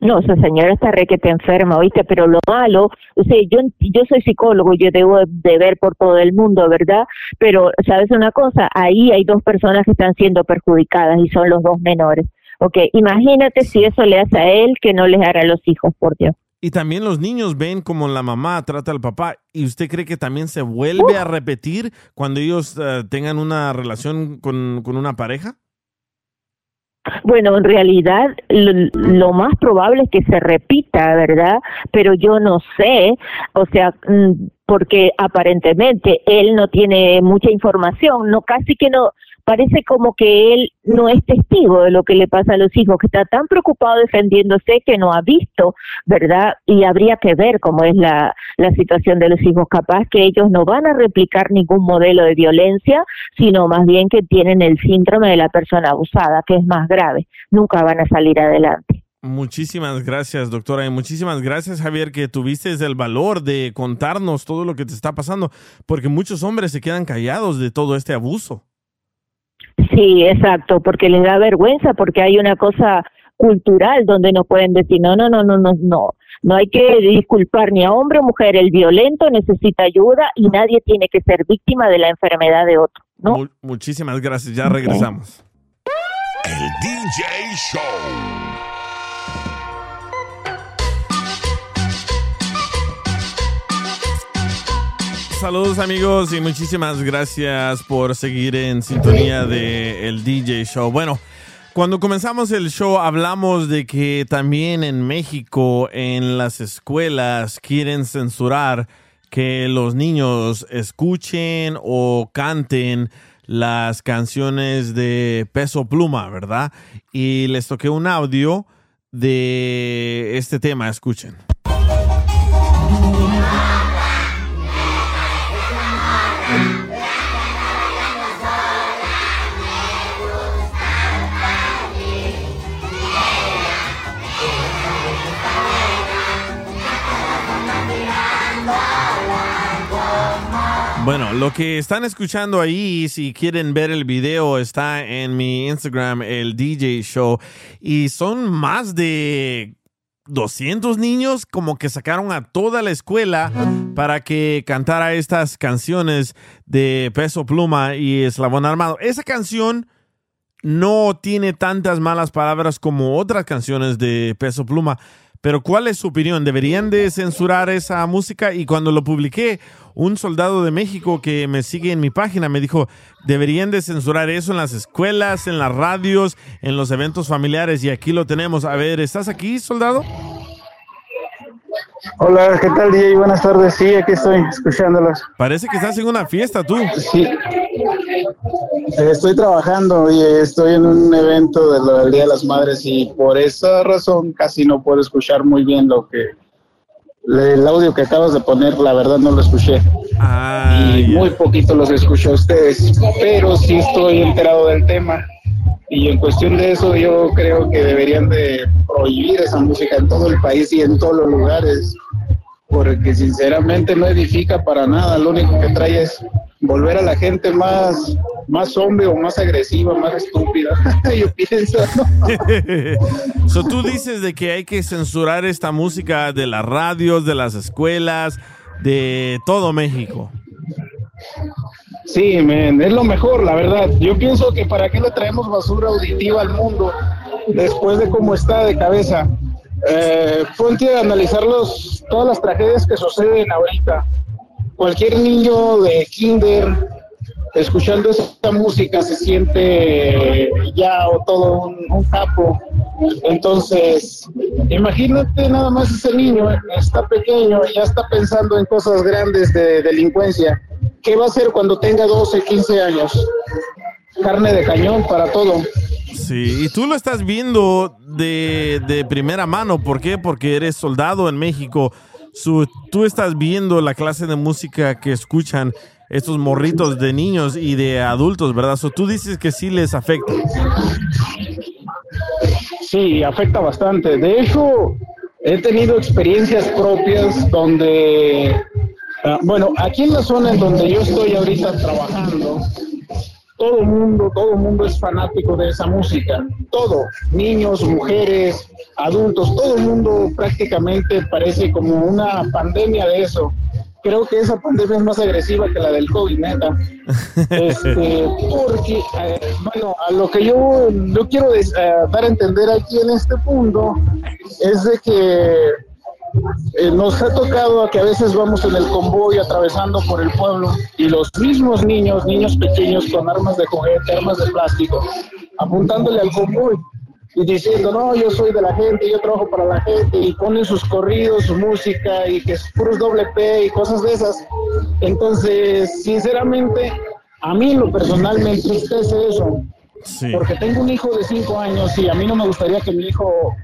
No, esa señora está re que te enferma, ¿oíste? Pero lo malo, o sea, yo, yo soy psicólogo, yo debo de ver por todo el mundo, ¿verdad? Pero, ¿sabes una cosa? Ahí hay dos personas que están siendo perjudicadas y son los dos menores. Ok, imagínate si eso le hace a él que no les hará a los hijos, por Dios. Y también los niños ven como la mamá trata al papá. ¿Y usted cree que también se vuelve a repetir cuando ellos eh, tengan una relación con, con una pareja? Bueno, en realidad lo, lo más probable es que se repita, ¿verdad? Pero yo no sé, o sea, mm, porque aparentemente él no tiene mucha información, no casi que no parece como que él no es testigo de lo que le pasa a los hijos, que está tan preocupado defendiéndose que no ha visto, ¿verdad? Y habría que ver cómo es la, situación de los hijos. Capaz que ellos no van a replicar ningún modelo de violencia, sino más bien que tienen el síndrome de la persona abusada, que es más grave. Nunca van a salir adelante. Muchísimas gracias, doctora, y muchísimas gracias, Javier, que tuviste el valor de contarnos todo lo que te está pasando, porque muchos hombres se quedan callados de todo este abuso. Sí, exacto, porque les da vergüenza, porque hay una cosa cultural donde no pueden decir, no, no, no, no, no, no, no hay que disculpar ni a hombre o mujer, el violento necesita ayuda y nadie tiene que ser víctima de la enfermedad de otro. ¿no? Mu- muchísimas gracias, ya regresamos. El DJ Show. Saludos amigos y muchísimas gracias por seguir en sintonía de el DJ Show. Bueno, cuando comenzamos el show hablamos de que también en México en las escuelas quieren censurar que los niños escuchen o canten las canciones de Peso Pluma, ¿verdad? Y les toqué un audio de este tema, escuchen. Bueno, lo que están escuchando ahí, si quieren ver el video, está en mi Instagram, el DJ Show. Y son más de 200 niños como que sacaron a toda la escuela para que cantara estas canciones de Peso Pluma y Eslabón Armado. Esa canción no tiene tantas malas palabras como otras canciones de Peso Pluma. Pero ¿cuál es su opinión? ¿Deberían de censurar esa música? Y cuando lo publiqué, un soldado de México que me sigue en mi página me dijo, deberían de censurar eso en las escuelas, en las radios, en los eventos familiares. Y aquí lo tenemos. A ver, ¿estás aquí, soldado? Hola, ¿qué tal, DJ? Buenas tardes. Sí, aquí estoy escuchándolos. Parece que estás en una fiesta tú. Sí. Estoy trabajando y estoy en un evento del Día de las Madres y por esa razón casi no puedo escuchar muy bien lo que el audio que acabas de poner, la verdad no lo escuché. y muy poquito los escuché a ustedes, pero sí estoy enterado del tema. Y en cuestión de eso, yo creo que deberían de prohibir esa música en todo el país y en todos los lugares, porque sinceramente no edifica para nada. Lo único que trae es volver a la gente más, más hombre o más agresiva, más estúpida. [laughs] yo pienso, ¿no? [laughs] so, tú dices de que hay que censurar esta música de las radios, de las escuelas, de todo México. Sí, men, es lo mejor, la verdad. Yo pienso que para qué le traemos basura auditiva al mundo después de cómo está de cabeza. Eh, ponte a analizar los, todas las tragedias que suceden ahorita. Cualquier niño de kinder escuchando esa música se siente ya o todo un, un capo. Entonces, imagínate nada más ese niño, está pequeño, ya está pensando en cosas grandes de delincuencia. ¿Qué va a hacer cuando tenga 12, 15 años? Carne de cañón para todo. Sí, y tú lo estás viendo de, de primera mano. ¿Por qué? Porque eres soldado en México. Su- tú estás viendo la clase de música que escuchan estos morritos de niños y de adultos, ¿verdad? So, tú dices que sí les afecta. Sí, afecta bastante. De hecho, he tenido experiencias propias donde, ah, bueno, aquí en la zona en donde yo estoy ahorita trabajando, todo mundo, todo mundo es fanático de esa música. Todo, niños, mujeres, adultos, todo el mundo prácticamente parece como una pandemia de eso. Creo que esa pandemia es más agresiva que la del COVID, neta. [laughs] Este, porque, eh, bueno, a lo que yo, yo quiero des- eh, dar a entender aquí en este punto es de que eh, nos ha tocado a que a veces vamos en el convoy atravesando por el pueblo y los mismos niños, niños pequeños con armas de juguete, armas de plástico, apuntándole al convoy y diciendo, no, yo soy de la gente, yo trabajo para la gente, y ponen sus corridos, su música, y que es puros doble P y cosas de esas. Entonces, sinceramente, a mí lo personal me entristece eso, Sí. porque tengo un hijo de cinco años y a mí no me gustaría que mi hijo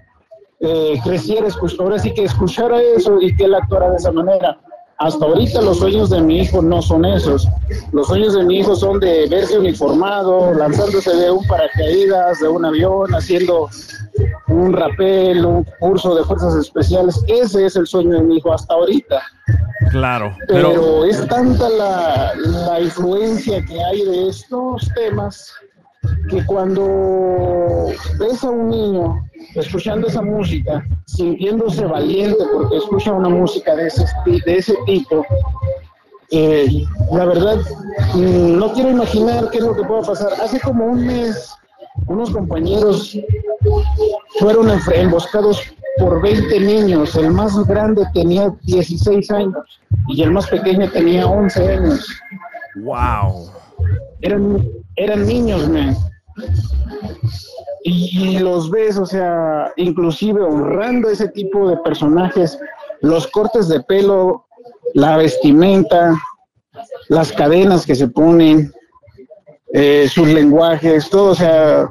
eh, creciera, escuch- ahora sí que escuchara eso y que él actuara de esa manera. Hasta ahorita los sueños de mi hijo no son esos. Los sueños de mi hijo son de verse uniformado, lanzándose de un paracaídas, de un avión, haciendo un rapel, un curso de fuerzas especiales. Ese es el sueño de mi hijo hasta ahorita. Claro. Pero, Pero, es tanta la, la influencia que hay de estos temas que cuando ves a un niño escuchando esa música, sintiéndose valiente porque escucha una música de ese, de ese tipo, eh, la verdad, mm, no quiero imaginar qué es lo que pueda pasar. Hace como un mes, unos compañeros fueron emboscados por 20 niños. El más grande tenía 16 años y el más pequeño tenía 11 años. wow. Eran, eran niños, man. Y, los ves, o sea, inclusive honrando ese tipo de personajes, los cortes de pelo, la vestimenta, las cadenas que se ponen, eh, sus lenguajes, todo, o sea,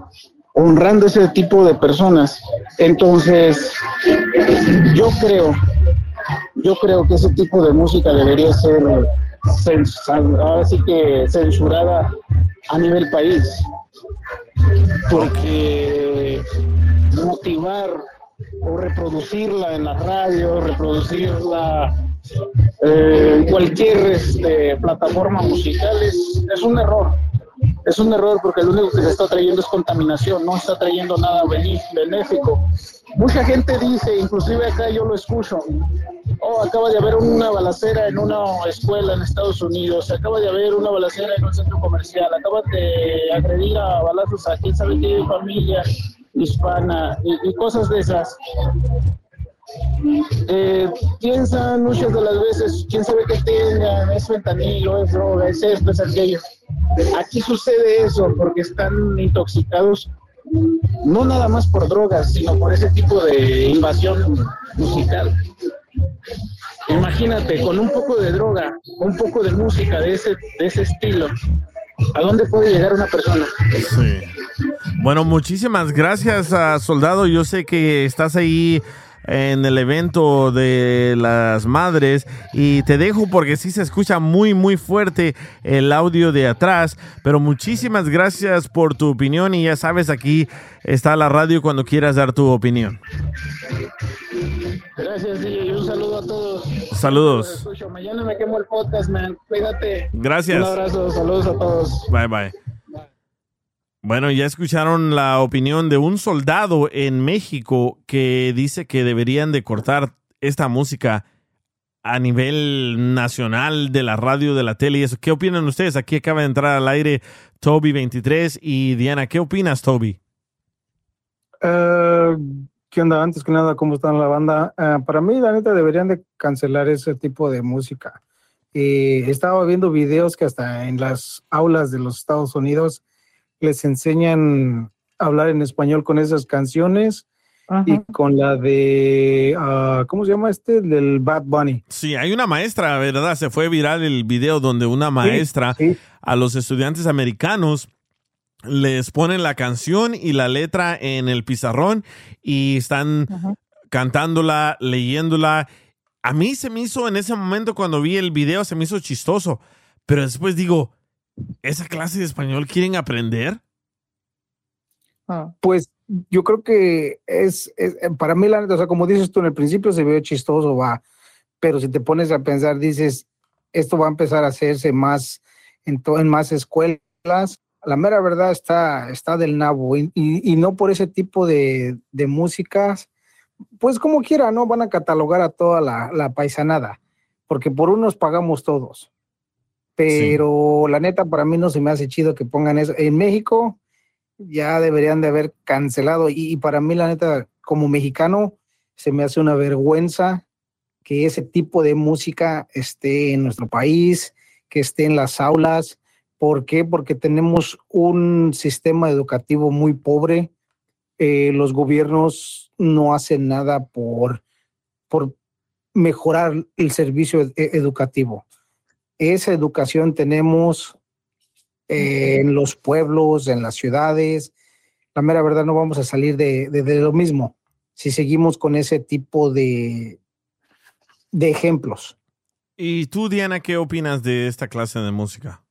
honrando ese tipo de personas. Entonces, yo creo, yo creo que ese tipo de música debería ser ahora sí que censurada a nivel país. Porque motivar o reproducirla en la radio, reproducirla eh, en cualquier este, plataforma musical es, es un error. Es un error porque lo único que se está trayendo es contaminación, no está trayendo nada benéfico. Mucha gente dice, inclusive acá yo lo escucho, oh, acaba de haber una balacera en una escuela en Estados Unidos, acaba de haber una balacera en un centro comercial, acaban de agredir a balazos a quién sabe qué familia hispana y, y cosas de esas. Eh, piensan muchas de las veces, quién sabe qué tengan, es fentanilo, es droga, es esto, es aquello. Aquí sucede eso porque están intoxicados no nada más por drogas, sino por ese tipo de invasión musical. Imagínate, con un poco de droga, un poco de música de ese, de ese estilo, ¿a dónde puede llegar una persona? Sí. Bueno, muchísimas gracias, a Soldado. Yo sé que estás ahí en el evento de las madres y te dejo porque sí se escucha muy muy fuerte el audio de atrás, pero muchísimas gracias por tu opinión y ya sabes aquí está la radio cuando quieras dar tu opinión. Gracias, y un saludo a todos. Saludos. Mañana me quemo el podcast, man. Cuídate. Gracias. Un abrazo, saludos a todos. Bye bye. Bueno, ya escucharon la opinión de un soldado en México que dice que deberían de cortar esta música a nivel nacional de la radio, de la tele y eso. ¿Qué opinan ustedes? Aquí acaba de entrar al aire Toby23 y Diana, ¿qué opinas, Toby? Eh, ¿Qué onda? Antes que nada, ¿cómo está la banda? Eh, para mí, la neta, deberían de cancelar ese tipo de música. Eh, estaba viendo videos que hasta en las aulas de los Estados Unidos les enseñan a hablar en español con esas canciones y con la de, ah, ¿cómo se llama este? Del Bad Bunny. Sí, hay una maestra, ¿verdad? Se fue viral el video donde una maestra a los estudiantes americanos les ponen la canción y la letra en el pizarrón y están cantándola, leyéndola. A mí se me hizo en ese momento cuando vi el video, se me hizo chistoso, pero después digo, ¿esa clase de español quieren aprender? Pues yo creo que es, es- para mí, la neta, o sea, como dices tú, en el principio se ve chistoso, va, pero si te pones a pensar, dices, esto va a empezar a hacerse más en, to- en más escuelas. La mera verdad está, está del nabo y, y- y no por ese tipo de, de músicas, pues como quiera, ¿no? Van a catalogar a toda la, la paisanada, porque por unos pagamos todos. Pero la neta, para mí no se me hace chido que pongan eso. En México, ya deberían de haber cancelado. Y, y para mí, la neta, como mexicano, se me hace una vergüenza que ese tipo de música esté en nuestro país, que esté en las aulas. ¿Por qué? Porque tenemos un sistema educativo muy pobre. Eh, los gobiernos no hacen nada por, por mejorar el servicio ed- educativo. Esa educación tenemos eh, en los pueblos, en las ciudades. La mera verdad no vamos a salir de, de- de lo mismo si seguimos con ese tipo de, de ejemplos. ¿Y tú, Diana, qué opinas de esta clase de música?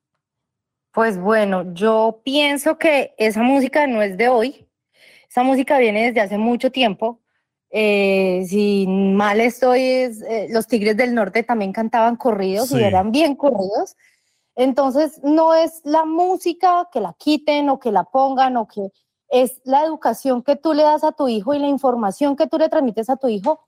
Pues bueno, yo pienso que esa música no es de hoy. Esa música viene desde hace mucho tiempo. Eh, si mal estoy, es, eh, los Tigres del Norte también cantaban corridos Sí. y eran bien corridos. Entonces, no es la música que la quiten o que la pongan o que es la educación que tú le das a tu hijo y la información que tú le transmites a tu hijo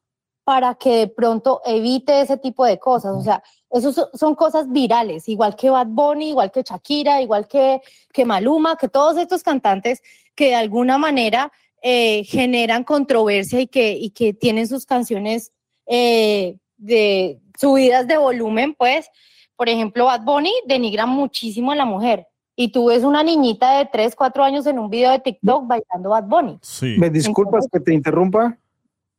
para que de pronto evite ese tipo de cosas. O sea, eso so- son cosas virales, igual que Bad Bunny, igual que Shakira, igual que, que Maluma, que todos estos cantantes que de alguna manera eh, generan controversia y que, y que tienen sus canciones eh, de subidas de volumen, pues, por ejemplo, Bad Bunny denigra muchísimo a la mujer. Y tú ves una niñita de 3, 4 años en un video de TikTok bailando Bad Bunny. ¿Me disculpas que te interrumpa?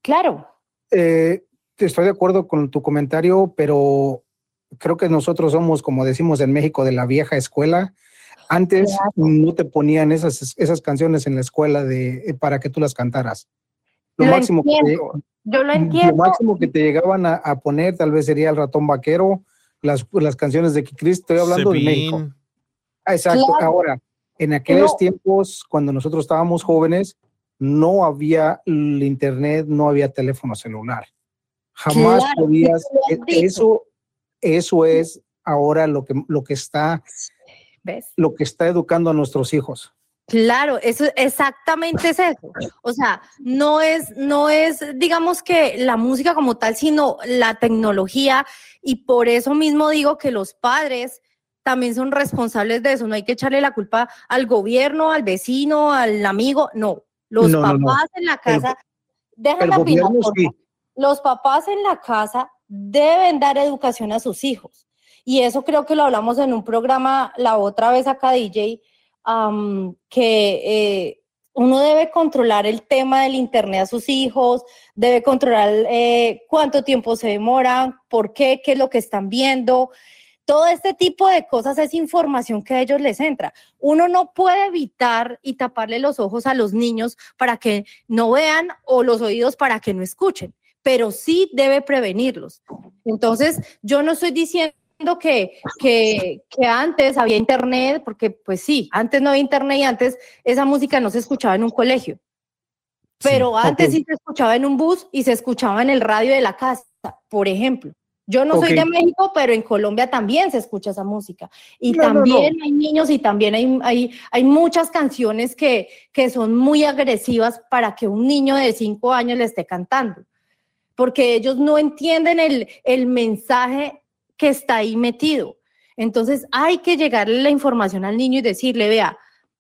Claro. Eh, estoy de acuerdo con tu comentario, pero creo que nosotros somos, como decimos en México, de la vieja escuela. Antes no te ponían esas, esas canciones en la escuela de, eh, para que tú las cantaras. Lo, Lo máximo que te, entiendo, Yo lo lo entiendo. máximo que te llegaban a, a poner tal vez sería el ratón vaquero, las, las canciones de Cristo, estoy hablando de Cepillín. México. Ah, Exacto. Claro. Ahora, en aquellos No. tiempos, cuando nosotros estábamos jóvenes, no había el internet, no había teléfono celular. Jamás Claro, podías. lo e-. Eso, eso es ahora lo que, lo que está, ¿Ves? lo que está educando a nuestros hijos. Claro, eso exactamente es eso. O sea, no es, no es, digamos que la música como tal, sino la tecnología. Y por eso mismo digo que los padres también son responsables de eso. No hay que echarle la culpa al gobierno, al vecino, al amigo. No, los No, no, no. papás en la casa, déjame sí. Los papás en la casa deben dar educación a sus hijos. Y eso creo que lo hablamos en un programa la otra vez acá, DJ, am, que eh, uno debe controlar el tema del internet a sus hijos, debe controlar eh, cuánto tiempo se demoran, por qué, qué es lo que están viendo. Todo este tipo de cosas es información que a ellos les entra. Uno no puede evitar y taparle los ojos a los niños para que no vean o los oídos para que no escuchen, pero sí debe prevenirlos. Entonces, yo no estoy diciendo que, que, que antes había internet, porque pues sí, antes no había internet y antes esa música no se escuchaba en un colegio. Pero antes ok. sí se escuchaba en un bus y se escuchaba en el radio de la casa, por ejemplo. Yo no soy Ok. de México, pero en Colombia también se escucha esa música. Y No, no, no. también hay niños y también hay, hay, hay muchas canciones que, que son muy agresivas para que un niño de cinco años le esté cantando. porque ellos no entienden el, el mensaje que está ahí metido. Entonces hay que llegarle la información al niño y decirle, vea,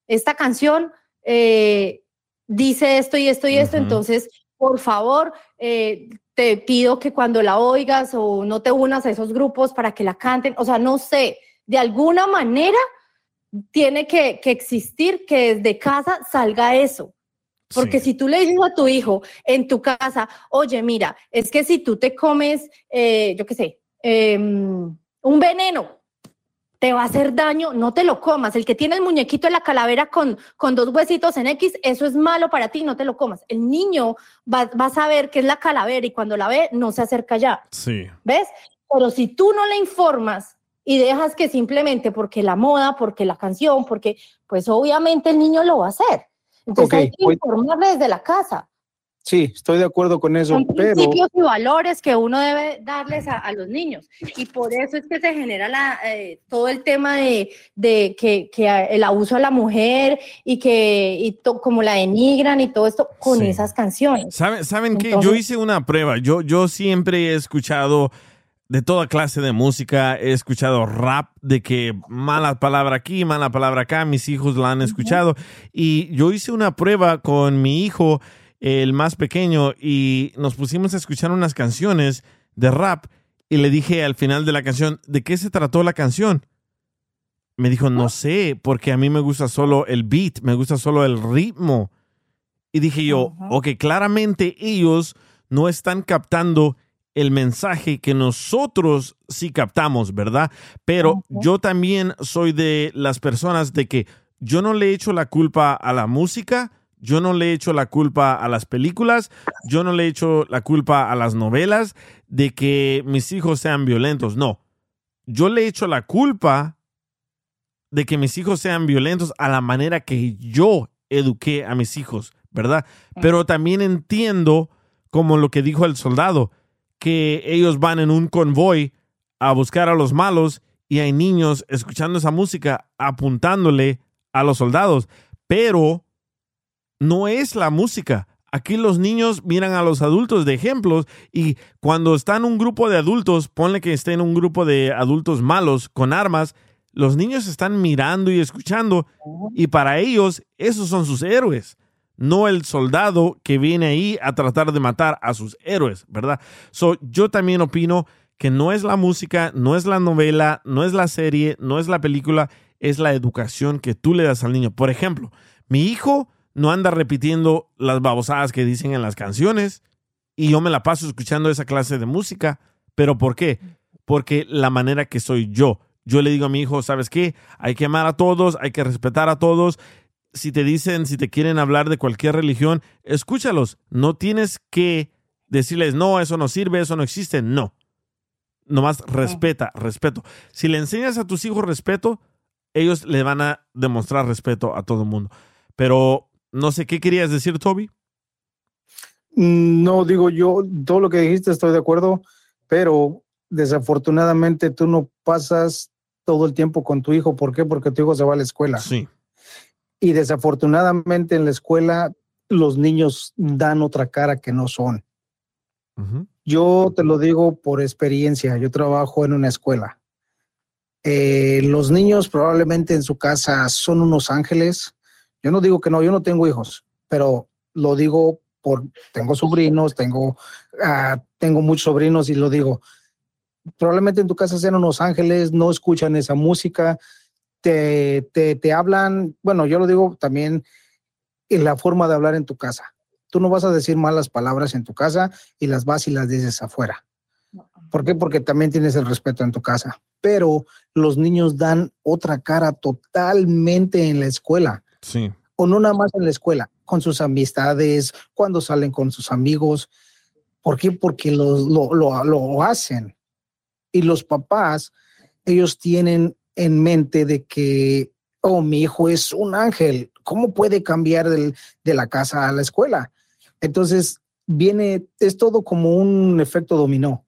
esta canción eh, dice esto y esto y esto, entonces, por favor, eh, te pido que cuando la oigas o no te unas a esos grupos para que la canten, o sea, no sé, de alguna manera tiene que, que existir que desde casa salga eso. Porque si tú le dices a tu hijo en tu casa, oye, mira, es que si tú te comes, eh, yo qué sé, em, un veneno, te va a hacer daño, no te lo comas. El que tiene el muñequito de la calavera con, con dos huesitos en X, eso es malo para ti, no te lo comas. El niño va, va a saber que es la calavera y cuando la ve, no se acerca ya. Sí. ¿Ves? Pero si tú no le informas y dejas que simplemente porque la moda, porque la canción, porque, pues obviamente el niño lo va a hacer. Entonces Ok, hay que voy- informarle desde la casa. Sí, estoy de acuerdo con eso, Son pero principios y valores que uno debe darles a, a los niños. Y por eso es que se genera la, eh, todo el tema de, de que, que el abuso a la mujer y que y to- como la denigran y todo esto con Sí. esas canciones. ¿Saben, ¿saben qué? Yo hice una prueba. Yo, yo siempre he escuchado de toda clase de música. He escuchado rap de que mala palabra aquí, mala palabra acá. Mis hijos la han escuchado. Y yo hice una prueba con mi hijo, el más pequeño, y nos pusimos a escuchar unas canciones de rap. Y le dije al final de la canción, ¿de qué se trató la canción? Me dijo, no sé, porque a mí me gusta solo el beat, me gusta solo el ritmo. Y dije yo, ok, claramente ellos no están captando el mensaje que nosotros sí captamos, ¿verdad? Pero yo también soy de las personas de que yo no le echo la culpa a la música, yo no le echo la culpa a las películas, yo no le echo la culpa a las novelas de que mis hijos sean violentos, no. Yo le echo la culpa de que mis hijos sean violentos a la manera que yo eduqué a mis hijos, ¿verdad? Pero también entiendo, como lo que dijo el soldado, que ellos van en un convoy a buscar a los malos y hay niños escuchando esa música apuntándole a los soldados, pero no es la música. Aquí los niños miran a los adultos de ejemplos y cuando están un grupo de adultos, ponle que estén un grupo de adultos malos con armas, los niños están mirando y escuchando y para ellos esos son sus héroes, no el soldado que viene ahí a tratar de matar a sus héroes, ¿verdad? So, yo también opino que no es la música, no es la novela, no es la serie, no es la película, es la educación que tú le das al niño. Por ejemplo, mi hijo no anda repitiendo las babosadas que dicen en las canciones y yo me la paso escuchando esa clase de música. ¿Pero por qué? Porque la manera que soy yo. Yo le digo a mi hijo, ¿sabes qué? Hay que amar a todos, hay que respetar a todos. Si te dicen, si te quieren hablar de cualquier religión, escúchalos. No tienes que decirles, no, eso no sirve, eso no existe. No. Nomás respeta, respeto. Si le enseñas a tus hijos respeto, ellos le van a demostrar respeto a todo el mundo. Pero no sé qué querías decir, Toby. No, digo yo, todo lo que dijiste estoy de acuerdo, pero desafortunadamente tú no pasas todo el tiempo con tu hijo. ¿Por qué? Porque tu hijo se va a la escuela. Sí. Y desafortunadamente en la escuela los niños dan otra cara que no son. Yo te lo digo por experiencia, yo trabajo en una escuela. Eh, los niños probablemente en su casa son unos ángeles. Yo no digo que no, yo no tengo hijos, pero lo digo por, tengo sobrinos, tengo, ah, tengo muchos sobrinos y lo digo. Probablemente en tu casa sean unos ángeles, no escuchan esa música, te, te, te hablan, bueno, yo lo digo también en la forma de hablar en tu casa. Tú no vas a decir malas palabras en tu casa y las vas y las dices afuera. ¿Por qué? Porque también tienes el respeto en tu casa. Pero los niños dan otra cara totalmente en la escuela. Sí. O no más en la escuela, con sus amistades, cuando salen con sus amigos. ¿Por qué? Porque los- lo, lo, lo hacen. Y los papás, ellos tienen en mente de que, oh, mi hijo es un ángel. ¿Cómo puede cambiar del- de la casa a la escuela? Entonces, viene, es todo como un efecto dominó.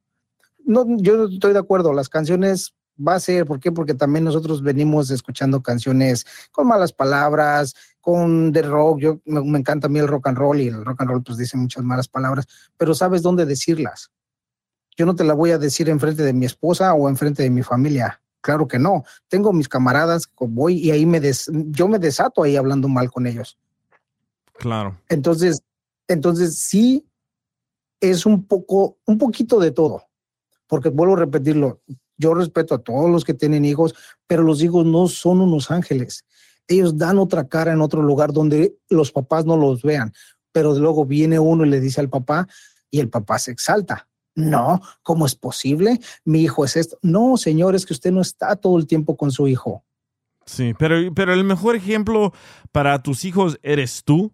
No, yo estoy de acuerdo, las canciones va a ser, ¿por qué? Porque también nosotros venimos escuchando canciones con malas palabras, con de rock, yo me, me encanta a mí el rock and roll y el rock and roll pues dice muchas malas palabras, pero sabes dónde decirlas. Yo no te la voy a decir enfrente de mi esposa o enfrente de mi familia. Claro que no. Tengo mis camaradas, voy y ahí me des, yo me desato ahí hablando mal con ellos. Claro. Entonces, entonces sí es un poco, un poquito de todo, porque vuelvo a repetirlo, yo respeto a todos los que tienen hijos, pero los hijos no son unos ángeles. Ellos dan otra cara en otro lugar donde los papás no los vean, pero luego viene uno y le dice al papá y el papá se exalta. No, ¿cómo es posible? Mi hijo es esto. No, señor, es que usted no está todo el tiempo con su hijo. Sí, pero, pero el mejor ejemplo para tus hijos eres tú.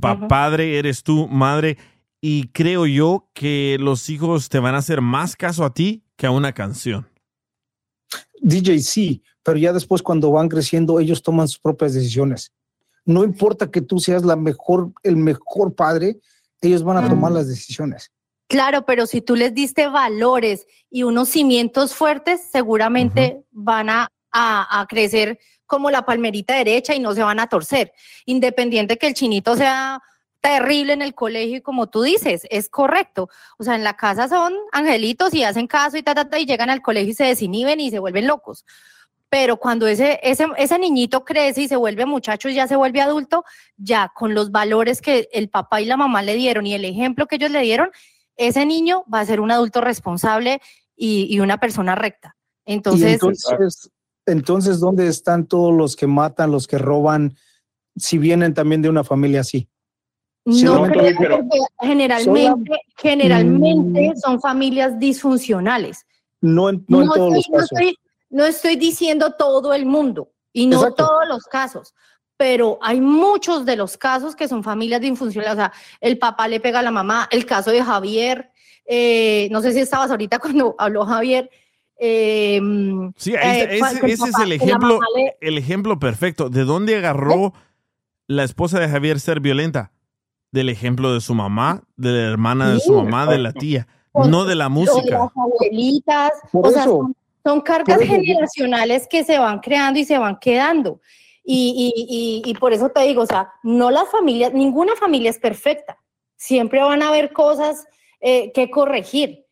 Pa-. Padre, eres tú, madre. Y creo yo que los hijos te van a hacer más caso a ti que a una canción. DJ sí, pero ya después cuando van creciendo ellos toman sus propias decisiones. No importa que tú seas la mejor, el mejor padre, ellos van a tomar las decisiones. Claro, pero si tú les diste valores y unos cimientos fuertes, seguramente van a, a- a crecer como la palmerita derecha y no se van a torcer. Independiente que el chinito sea terrible en el colegio y como tú dices, es correcto. O sea, en la casa son angelitos y hacen caso y ta, ta, ta, y llegan al colegio y se desinhiben y se vuelven locos. Pero cuando ese, ese, ese niñito crece y se vuelve muchacho y ya se vuelve adulto, ya con los valores que el papá y la mamá le dieron y el ejemplo que ellos le dieron, ese niño va a ser un adulto responsable y, y una persona recta. Entonces, entonces, ¿dónde están todos los que matan, los que roban, si vienen también de una familia así? No creo pero- porque generalmente, generalmente son familias disfuncionales. No en, no en todos estoy, los no estoy- no estoy diciendo todo el mundo y no Exacto. todos los casos, pero hay muchos de los casos que son familias disfuncionales. O sea, el papá le pega a la mamá, el caso de Javier, eh, no sé si estabas ahorita [laughs] cuando habló Javier. eh, Sí, ahí eh, está, ese, es el ejemplo, le- el ejemplo perfecto. ¿De dónde agarró la esposa de Javier ser violenta? Del ejemplo de su mamá, de la hermana de su mamá, de la tía, no de la o de música. las abuelitas, Por o sea, son, son cargas generacionales que se van creando y se van quedando. Y, y- y- y por eso te digo, o sea, no las familias, ninguna familia es perfecta. Siempre van a haber cosas eh, que corregir.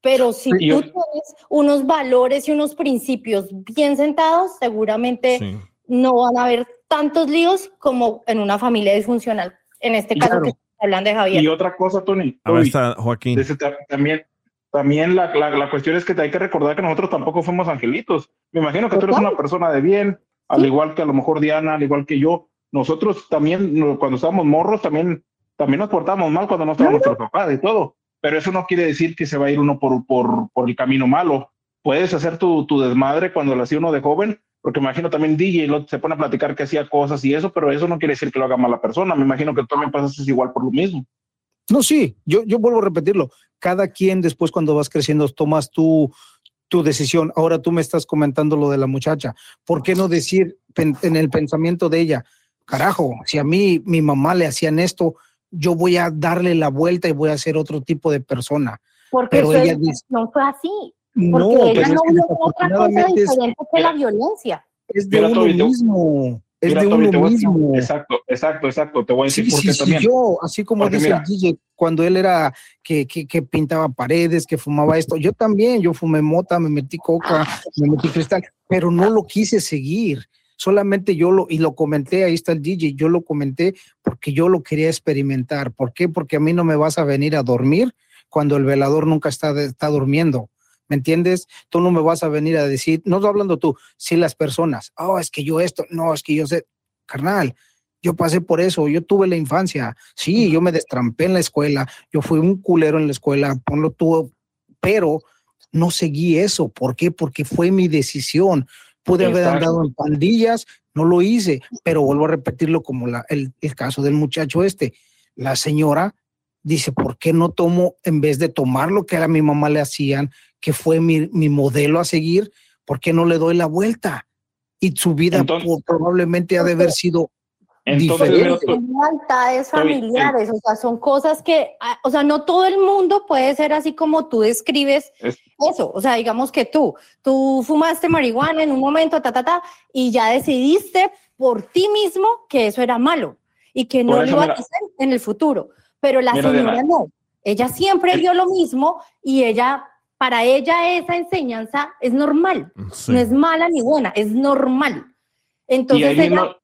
Pero si tú yo- tienes unos valores y unos principios bien sentados, seguramente no van a haber tantos líos como en una familia disfuncional. En este caso Claro. que estamos hablando de Javier. Y otra cosa, Tony. Ahí Tony, está Joaquín. También, también la, la, la cuestión es que hay que recordar que nosotros tampoco fuimos angelitos. Me imagino que tú eres una persona de bien, al igual que a lo mejor Diana, al igual que yo. Nosotros también, cuando estábamos morros, también, también nos portábamos mal cuando no estaba nuestro papá y todo. Pero eso no quiere decir que se va a ir uno por, por, por el camino malo. Puedes hacer tu, tu desmadre cuando lo hacía uno de joven, porque me imagino también DJ lo- se pone a platicar que hacía cosas y eso, pero eso no quiere decir que lo haga mala persona. Me imagino que tú también pasaste igual por lo mismo. No, sí, yo, yo vuelvo a repetirlo. Cada quien después cuando vas creciendo tomas tu, tu decisión. Ahora tú me estás comentando lo de la muchacha. ¿Por qué no decir pen- en el pensamiento de ella, carajo, si a mí mi mamá le hacían esto, yo voy a darle la vuelta y voy a ser otro tipo de persona? Porque Pero ella dice, fue así. No, Porque ella pues es no que vio otra cosa es- diferente que la violencia. es de uno mismo. Es Mira, de Toby, uno decir- mismo. Exacto, exacto, exacto. Te voy a decir Sí, por sí, qué sí, también. yo, así como Porque dice mira, el DJ, cuando él era que, que, que pintaba paredes, que fumaba esto, yo también, yo fumé mota, me metí coca, me metí cristal, pero no lo quise seguir. Solamente yo lo, y lo comenté, ahí está el DJ, yo lo comenté porque yo lo quería experimentar. ¿Por qué? Porque a mí no me vas a venir a dormir cuando el velador nunca está, está durmiendo. ¿Me entiendes? Tú no me vas a venir a decir, no estoy hablando tú, sí las personas, oh, es que yo esto, no, es que yo sé, carnal, yo pasé por eso, yo tuve la infancia, sí, yo me destrampé en la escuela, yo fui un culero en la escuela, ponlo tú, pero no seguí eso. ¿Por qué? Porque fue mi decisión. Pude haber andado en pandillas, no lo hice, pero vuelvo a repetirlo como la- el, el caso del muchacho este. La señora dice, ¿por qué no tomo, en vez de tomar lo que a mi mamá le hacían, que fue mi, mi modelo a seguir, ¿por qué no le doy la vuelta? Y su vida Entonces- probablemente ha de haber sido Entonces, diferente. lealtades familiares, o sea, son cosas que, ah, o sea, no todo el mundo puede ser así como tú describes Es- eso, o sea, digamos que tú, tú fumaste marihuana en un momento, ta, ta, ta, y ya decidiste por ti mismo que eso era malo y que no lo iba a hacer en el futuro. Pero la Mira, señora Diana. no. Ella siempre vio lo mismo y ella, para ella esa enseñanza es normal. Sí. No es mala ni buena, es normal. Entonces ella, mismo,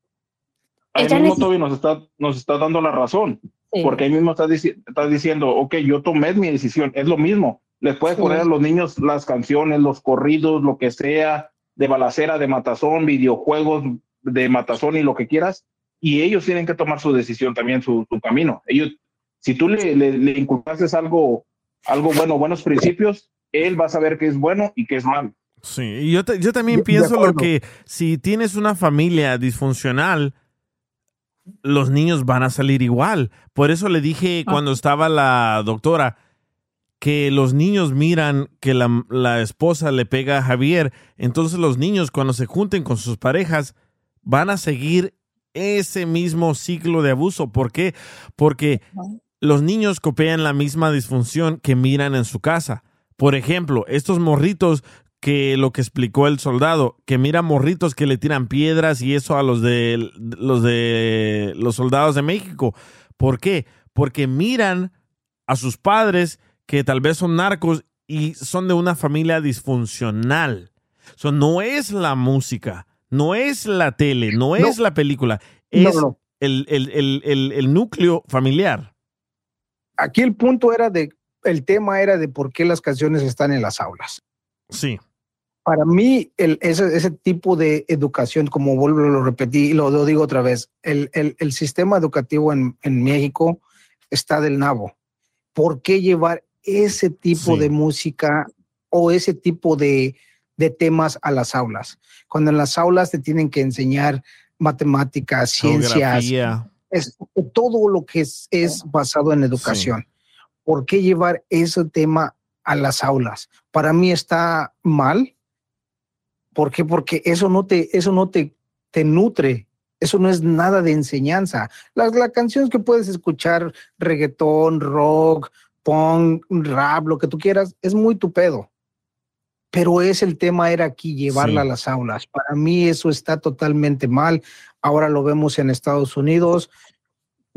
ahí ella mismo Toby nos está, nos está dando la razón. Sí. Porque ahí mismo estás, dici- estás diciendo, ok, yo tomé mi decisión, es lo mismo. Les puedes Sí. poner a los niños las canciones, los corridos, lo que sea, de balacera, de matazón, videojuegos de matazón y lo que quieras, y ellos tienen que tomar su decisión también, su, su camino. Ellos, si tú le, le, le inculcases algo, algo bueno, buenos principios, él va a saber qué es bueno y qué es malo. Sí, y yo, yo también pienso lo que si tienes una familia disfuncional, los niños van a salir igual. Por eso le dije cuando estaba la doctora que los niños miran que la, la esposa le pega a Javier, entonces los niños cuando se junten con sus parejas van a seguir ese mismo ciclo de abuso. ¿Por qué? Porque los niños copian la misma disfunción que miran en su casa. Por ejemplo, estos morritos que lo que explicó el soldado, que mira morritos que le tiran piedras y eso a los de los de los soldados de México. ¿Por qué? Porque miran a sus padres que tal vez son narcos y son de una familia disfuncional. So, no es la música, no es la tele, no, es la película, es no. El- el- el- el núcleo familiar. Aquí el punto era de, el tema era de por qué las canciones están en las aulas. Sí. Para mí, el, ese, ese tipo de educación, como vuelvo a lo repetí y lo, lo digo otra vez, el, el- el sistema educativo en, en México está del nabo. ¿Por qué llevar ese tipo Sí. de música o ese tipo de, de temas a las aulas? Cuando en las aulas te tienen que enseñar matemáticas, ciencias, es todo lo que es, es basado en educación. ¿Por qué llevar ese tema a las aulas? Para mí está mal. ¿Por qué? Porque eso no te, eso no te, te nutre. Eso no es nada de enseñanza. Las, las canciones que puedes escuchar, reggaetón, rock, punk, rap, lo que tú quieras, es muy tu pedo. Pero es el tema era aquí, llevarla Sí. a las aulas. Para mí eso está totalmente mal. Ahora lo vemos en Estados Unidos.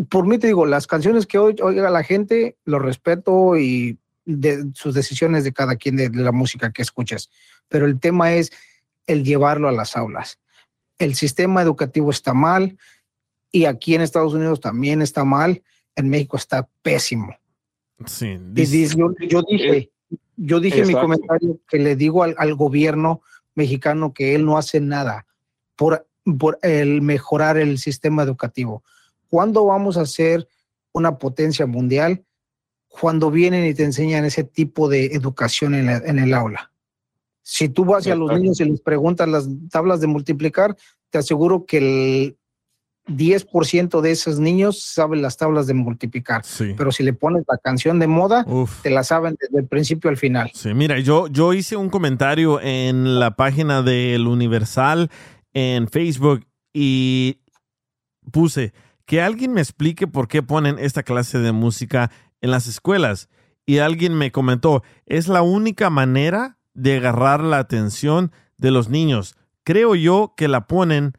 Por mí te digo, las canciones que hoy oiga la gente, lo respeto y de sus decisiones de cada quien de, de la música que escuches. Pero el tema es el llevarlo a las aulas. El sistema educativo está mal y aquí en Estados Unidos también está mal. En México está pésimo. Sí. Y dice- dice- yo, yo dije, yo dije en mi comentario que le digo al, al gobierno mexicano que él no hace nada por, por el mejorar el sistema educativo. ¿Cuándo vamos a ser una potencia mundial? Cuando vienen y te enseñan ese tipo de educación en, la- en el aula. Si tú vas a los niños y les preguntas las tablas de multiplicar, te aseguro que el 10% de esos niños saben las tablas de multiplicar. Sí. Pero si le pones la canción de moda, Uf. te la saben desde el principio al final. Sí, mira, yo, yo hice un comentario en la página del Universal en Facebook y puse que alguien me explique por qué ponen esta clase de música en las escuelas. Y alguien me comentó, es la única manera de agarrar la atención de los niños. Creo yo que la ponen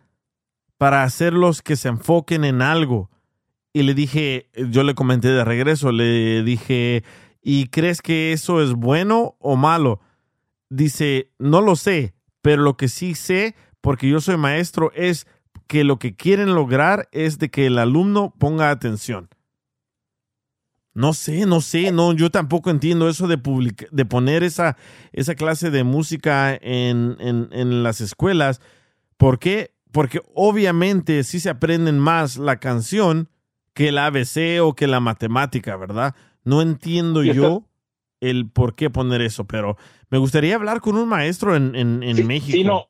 para hacerlos que se enfoquen en algo. Y le dije, yo le comenté de regreso, le dije, ¿y crees que eso es bueno o malo? Dice, no lo sé, pero lo que sí sé, porque yo soy maestro, es que lo que quieren lograr es de que el alumno ponga atención. No sé, no sé, no, yo tampoco entiendo eso de, publica- de poner esa, esa clase de música en, en, en las escuelas. ¿Por qué? Porque obviamente sí se aprenden más la canción que el ABC o que la matemática, ¿verdad? No entiendo yo el por qué poner eso, pero me gustaría hablar con un maestro en, en, en México. Sí, no,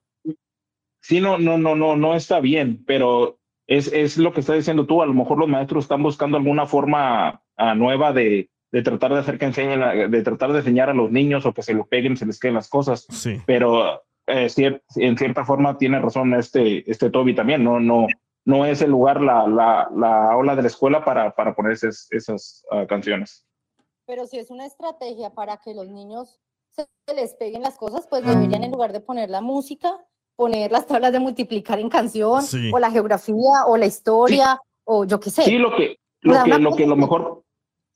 sí, no, no, no, no, no está bien, pero es, es lo que está diciendo tú. A lo mejor los maestros están buscando alguna forma ah, nueva de, de tratar de hacer que enseñen, a- de tratar de enseñar a los niños o que se lo peguen, se les queden las cosas. Sí. Pero eh, cier- en cierta forma tiene razón este, este Toby también. No, no, no es el lugar, la, la, la aula de la escuela para, para poner esas, esas ah, canciones. Pero si es una estrategia para que los niños se les peguen las cosas, pues deberían en lugar de poner la música, poner las tablas de multiplicar en canción, Sí. o la geografía, o la historia, o yo qué sé. Sí, lo que, O lo sea, que, lo que a lo mejor,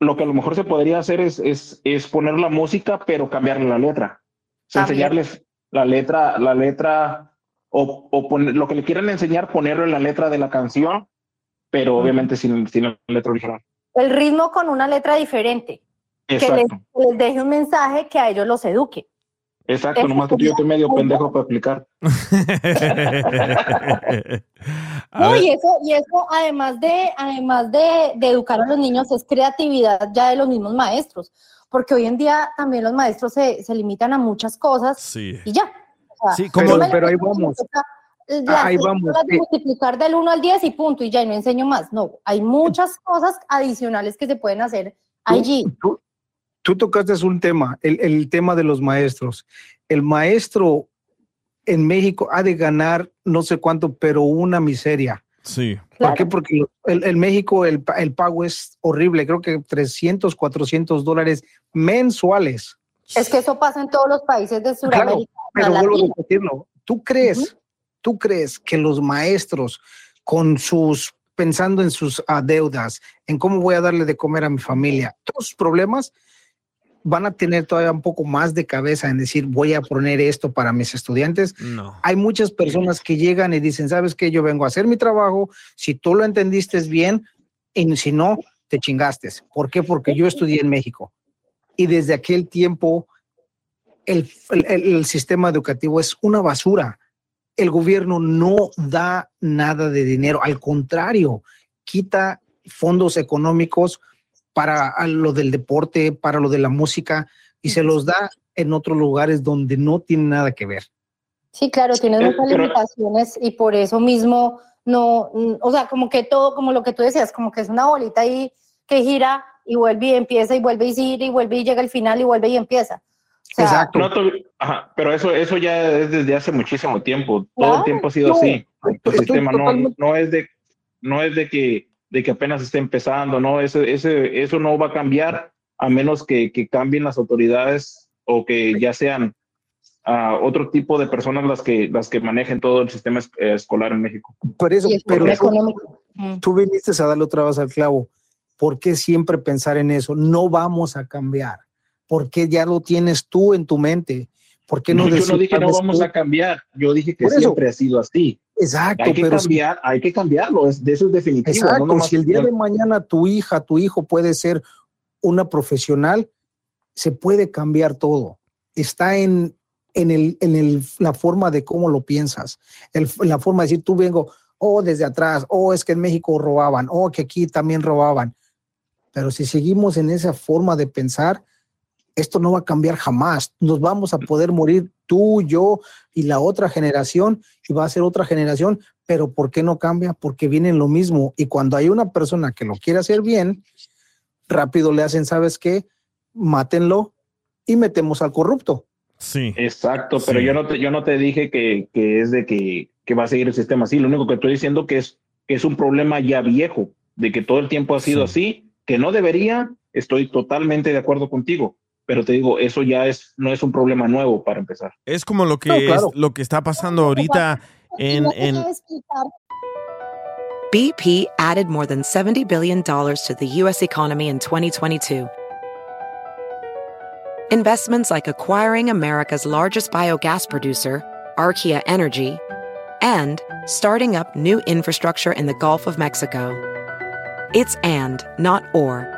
lo que a lo mejor se podría hacer es, es, es poner la música, pero cambiarle la letra. O sea, enseñarles la letra, la letra, o, o poner, lo que le quieran enseñar, ponerlo en la letra de la canción, pero obviamente sin, sin la letra original. El ritmo con una letra diferente, que les, les deje un mensaje que a ellos los eduque. Exacto, Eso nomás que yo estoy medio pendejo para explicar. [laughs] No, y eso, y eso además de, además de, de educar a los niños, es creatividad ya de los mismos maestros, porque hoy en día también los maestros se, se limitan a muchas cosas Sí. y ya. O sea, Sí, como- pero ahí vamos. Ahí vamos, de multiplicar del 1 al 10 y punto, y ya y no enseño más. No, hay muchas cosas adicionales que se pueden hacer allí. Tú, tú tocaste un tema, el, el tema de los maestros. El maestro en México ha de ganar no sé cuánto, pero una miseria. Sí. ¿Por qué? Porque el, el México el, el pago es horrible, creo que 300, 400 dólares mensuales. Es que eso pasa en todos los países de Claro, Sudamérica. pero vuelvo a repetirlo. ¿Tú crees, tú crees que los maestros con sus, pensando en sus ah, deudas, en cómo voy a darle de comer a mi familia, todos sus problemas, van a tener todavía un poco más de cabeza en decir, voy a poner esto para mis estudiantes? No. Hay muchas personas que llegan y dicen, ¿sabes qué? Yo vengo a hacer mi trabajo, si tú lo entendiste bien, y si no, te chingaste. ¿Por qué? Porque yo estudié en México. Y desde aquel tiempo, el, el- el sistema educativo es una basura. El gobierno no da nada de dinero, al contrario, quita fondos económicos para lo del deporte, para lo de la música, y se los da en otros lugares donde no tiene nada que ver. Sí, claro, tienes Eh, muchas pero- limitaciones y por eso mismo no, o sea, como que todo, como lo que tú decías, como que es una bolita ahí que gira y vuelve y empieza y vuelve y gira y vuelve y llega al final y vuelve y empieza. O sea, No, to- ajá, pero eso, eso ya es desde hace muchísimo tiempo. Todo Claro, el tiempo ha sido no, así. El estoy sistema no, no es de, no es de que, de que apenas esté empezando, no, ese, ese, eso no va a cambiar a menos que, que cambien las autoridades o que ya sean ah, otro tipo de personas las que, las que manejen todo el sistema es- eh, escolar en México. Por eso, pero tú. Mm. tú viniste a darle otra vez al clavo. ¿Por qué siempre pensar en eso? No vamos a cambiar. ¿Por qué ya lo tienes tú en tu mente? ¿Por qué no No, yo decir, no dije no "¿Sabes vamos qué? a cambiar, yo dije que siempre ha sido así. Exacto, hay que pero si- cambiar, hay que cambiarlo, es, de eso es definitivo. no Exacto, nomás- si el día de mañana tu hija, tu hijo puede ser una profesional, se puede cambiar todo. Está en, en, el, en el- la forma de cómo lo piensas, el- la forma de decir, tú vengo, oh, desde atrás, oh, es que en México robaban, oh, que aquí también robaban. Pero si seguimos en esa forma de pensar, esto no va a cambiar jamás. Nos vamos a poder morir tú, yo y la otra generación, y va a ser otra generación, pero ¿por qué no cambia? Porque viene lo mismo. Y cuando hay una persona que lo quiere hacer bien, rápido le hacen, ¿sabes qué? Mátenlo y metemos al corrupto. Sí. Exacto, pero Sí. yo no te, yo no te dije que, que es de que, que va a seguir el sistema así. Lo único que estoy diciendo que es que es un problema ya viejo, de que todo el tiempo ha sido así, que no debería. Estoy totalmente de acuerdo contigo, pero te digo, eso ya es no es un problema nuevo para empezar. Es como lo que No, claro. es lo que está pasando ahorita en, en BP added more than $70 billion to the U.S. economy in 2022. Investments like acquiring America's largest biogas producer, Archaea Energy, and starting up new infrastructure in the Gulf of Mexico. It's and, not or.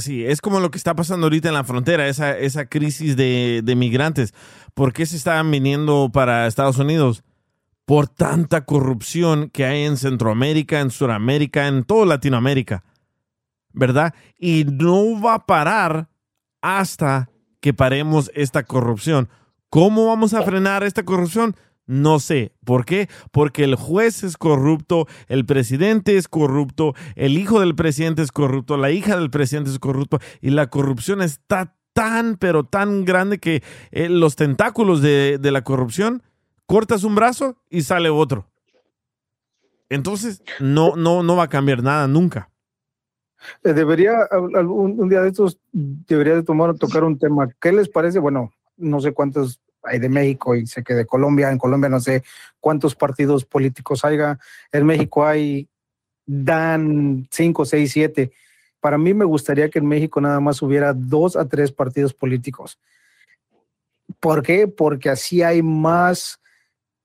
Sí, es como lo que está pasando ahorita en la frontera, esa, esa crisis de, migrantes. ¿Por qué se están viniendo para Estados Unidos? Por tanta corrupción que hay en Centroamérica, en Sudamérica, en toda Latinoamérica. ¿Verdad? Y no va a parar hasta que paremos esta corrupción. ¿Cómo vamos a frenar esta corrupción? No sé. ¿Por qué? Porque el juez es corrupto, el presidente es corrupto, el hijo del presidente es corrupto, la hija del presidente es corrupto y la corrupción está tan, pero tan grande que eh, los tentáculos de, de la corrupción, cortas un brazo y sale otro. Entonces, no, no, no va a cambiar nada nunca. Eh, Debería, un día de estos, debería de tomar, tocar un tema. ¿Qué les parece? Bueno, no sé cuántos hay de México y sé que de Colombia. En Colombia no sé cuántos partidos políticos haya. En México hay, dan cinco, seis, siete. Para mí me gustaría que en México nada más hubiera dos a tres partidos políticos. ¿Por qué? Porque así hay más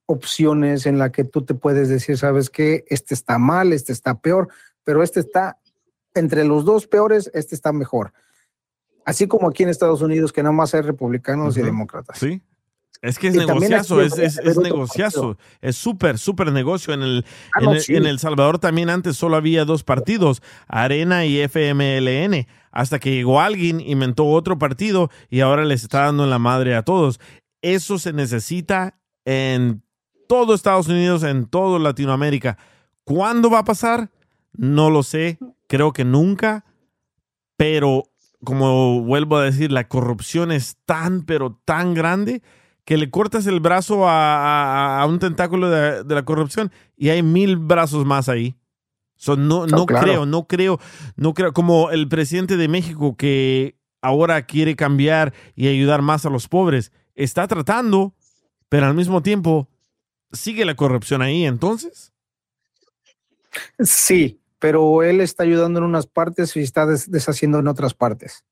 opciones en la que tú te puedes decir, sabes qué, este está mal, este está peor, pero este está entre los dos peores, este está mejor. Así como aquí en Estados Unidos, que nada más hay republicanos y demócratas. Sí. Es que es Y negociazo, es, es, es negociazo, es súper, súper negocio. En el, Ah, en, no, el, sí. en El Salvador también antes solo había dos partidos, Arena y FMLN, hasta que llegó alguien, inventó otro partido y ahora les está dando en la madre a todos. Eso se necesita en todo Estados Unidos, en todo Latinoamérica. ¿Cuándo va a pasar? No lo sé, creo que nunca, pero como vuelvo a decir, la corrupción es tan, pero tan grande que le cortas el brazo a, a- a un tentáculo de, de la corrupción y hay mil brazos más ahí. So, no no claro. creo, no creo, no creo, como el presidente de México que ahora quiere cambiar y ayudar más a los pobres, está tratando, pero al mismo tiempo sigue la corrupción ahí, entonces. Sí, pero él está ayudando en unas partes y está des- deshaciendo en otras partes.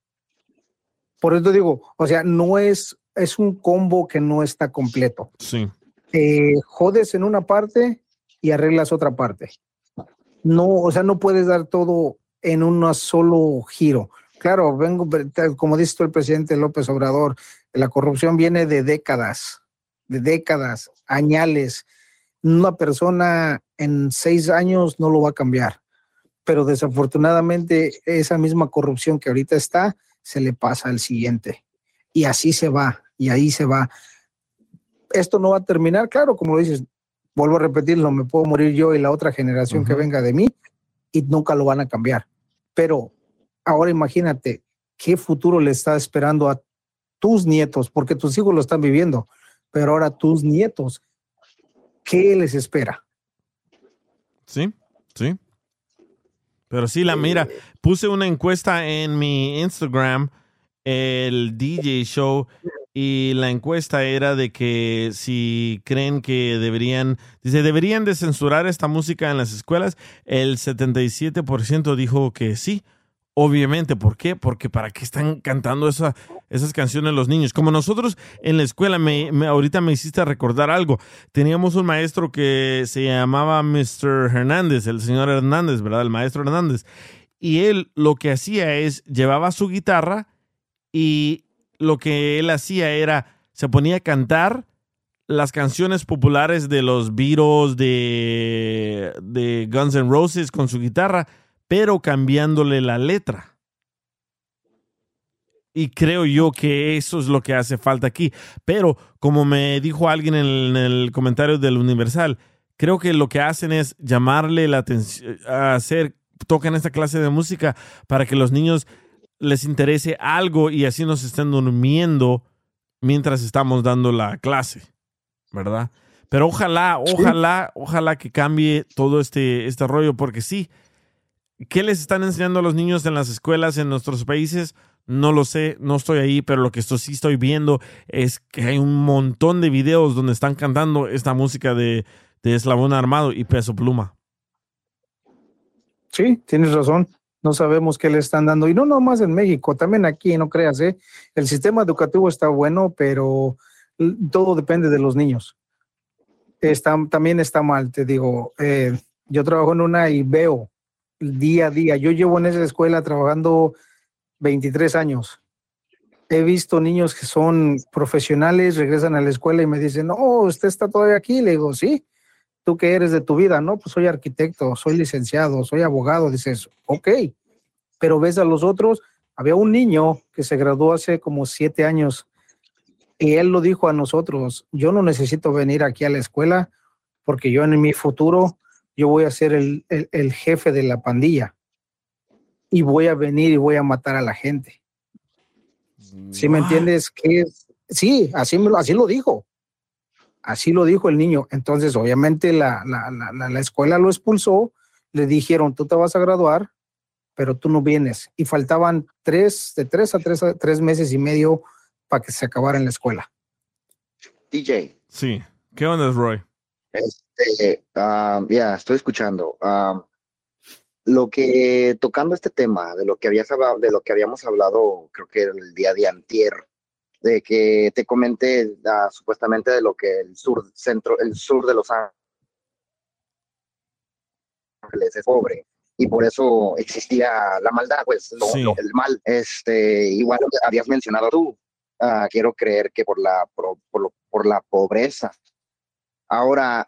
Por eso digo, o sea, no es, es un combo que no está completo. Sí. Eh, jodes en una parte y arreglas otra parte. No, o sea, no puedes dar todo en un solo giro. Claro, vengo, como dice tú el presidente López Obrador, la corrupción viene de décadas, de décadas, añales. Una persona en seis años no lo va a cambiar, pero desafortunadamente esa misma corrupción que ahorita está, se le pasa al siguiente. Y así se va, y ahí se va. Esto no va a terminar, claro, como lo dices, vuelvo a repetirlo, me puedo morir yo y la otra generación que venga de mí, y nunca lo van a cambiar. Pero ahora imagínate qué futuro le está esperando a tus nietos, porque tus hijos lo están viviendo, pero ahora tus nietos, ¿qué les espera? Sí, sí. Pero sí, la mira, puse una encuesta en mi Instagram, el DJ Show, y la encuesta era de que si creen que deberían, dice, deberían de censurar esta música en las escuelas, el 77% dijo que sí. Obviamente, ¿por qué? Porque para qué están cantando esa, esas canciones los niños. Como nosotros en la escuela, me, me- ahorita me hiciste recordar algo. Teníamos un maestro que se llamaba Mr. Hernández, el señor Hernández, ¿verdad? El maestro Hernández. Y él lo que hacía es, llevaba su guitarra y lo que él hacía era, se ponía a cantar las canciones populares de los Beatles, de, de Guns N' Roses con su guitarra, pero cambiándole la letra. Y creo yo que eso es lo que hace falta aquí. Pero como me dijo alguien en el, en el comentario del Universal, creo que lo que hacen es llamarle la atención, a hacer, tocan esta clase de música para que los niños les interese algo y así nos estén durmiendo mientras estamos dando la clase, ¿verdad? Pero ojalá, ojalá, ojalá que cambie todo este, este rollo, porque sí, ¿qué les están enseñando a los niños en las escuelas en nuestros países? No lo sé, no estoy ahí, pero lo que esto sí estoy viendo es que hay un montón de videos donde están cantando esta música de, de Eslabón Armado y Peso Pluma. Sí, tienes razón. No sabemos qué le están dando. Y no nomás en México, también aquí, no creas, ¿eh? El sistema educativo está bueno, pero todo depende de los niños. Está, también está mal, te digo. eh, yo trabajo en una y veo día a día. Yo llevo en esa escuela trabajando 23 años. He visto niños que son profesionales, regresan a la escuela y me dicen, no, usted está todavía aquí. Le digo, sí, ¿tú qué eres de tu vida? No, pues soy arquitecto, soy licenciado, soy abogado. Dices, ok, pero ves a los otros. Había un niño que se graduó hace como siete años y él lo dijo a nosotros, yo no necesito venir aquí a la escuela porque yo en mi futuro, yo voy a ser el, el- el jefe de la pandilla y voy a venir y voy a matar a la gente. ¿Sí me entiendes? Que sí, así, así lo dijo. Así lo dijo el niño. Entonces, obviamente, la, la, la, la- la escuela lo expulsó. Le dijeron, tú te vas a graduar, pero tú no vienes. Y faltaban tres, de tres a tres, a tres meses y medio para que se acabara en la escuela. DJ. Sí. ¿Qué onda, Roy? Este, ah, ya, estoy escuchando. Ah, lo que, tocando este tema, de lo que habías hablado, de lo que habíamos hablado, creo que el día de antier, de que te comenté ah, supuestamente de lo que el sur, centro, el sur de Los Ángeles es pobre y por eso existía la maldad, pues lo- Sí. lo- el mal. Este, igual habías mencionado tú, ah, quiero creer que por la, por, por lo- por la pobreza. Ahora,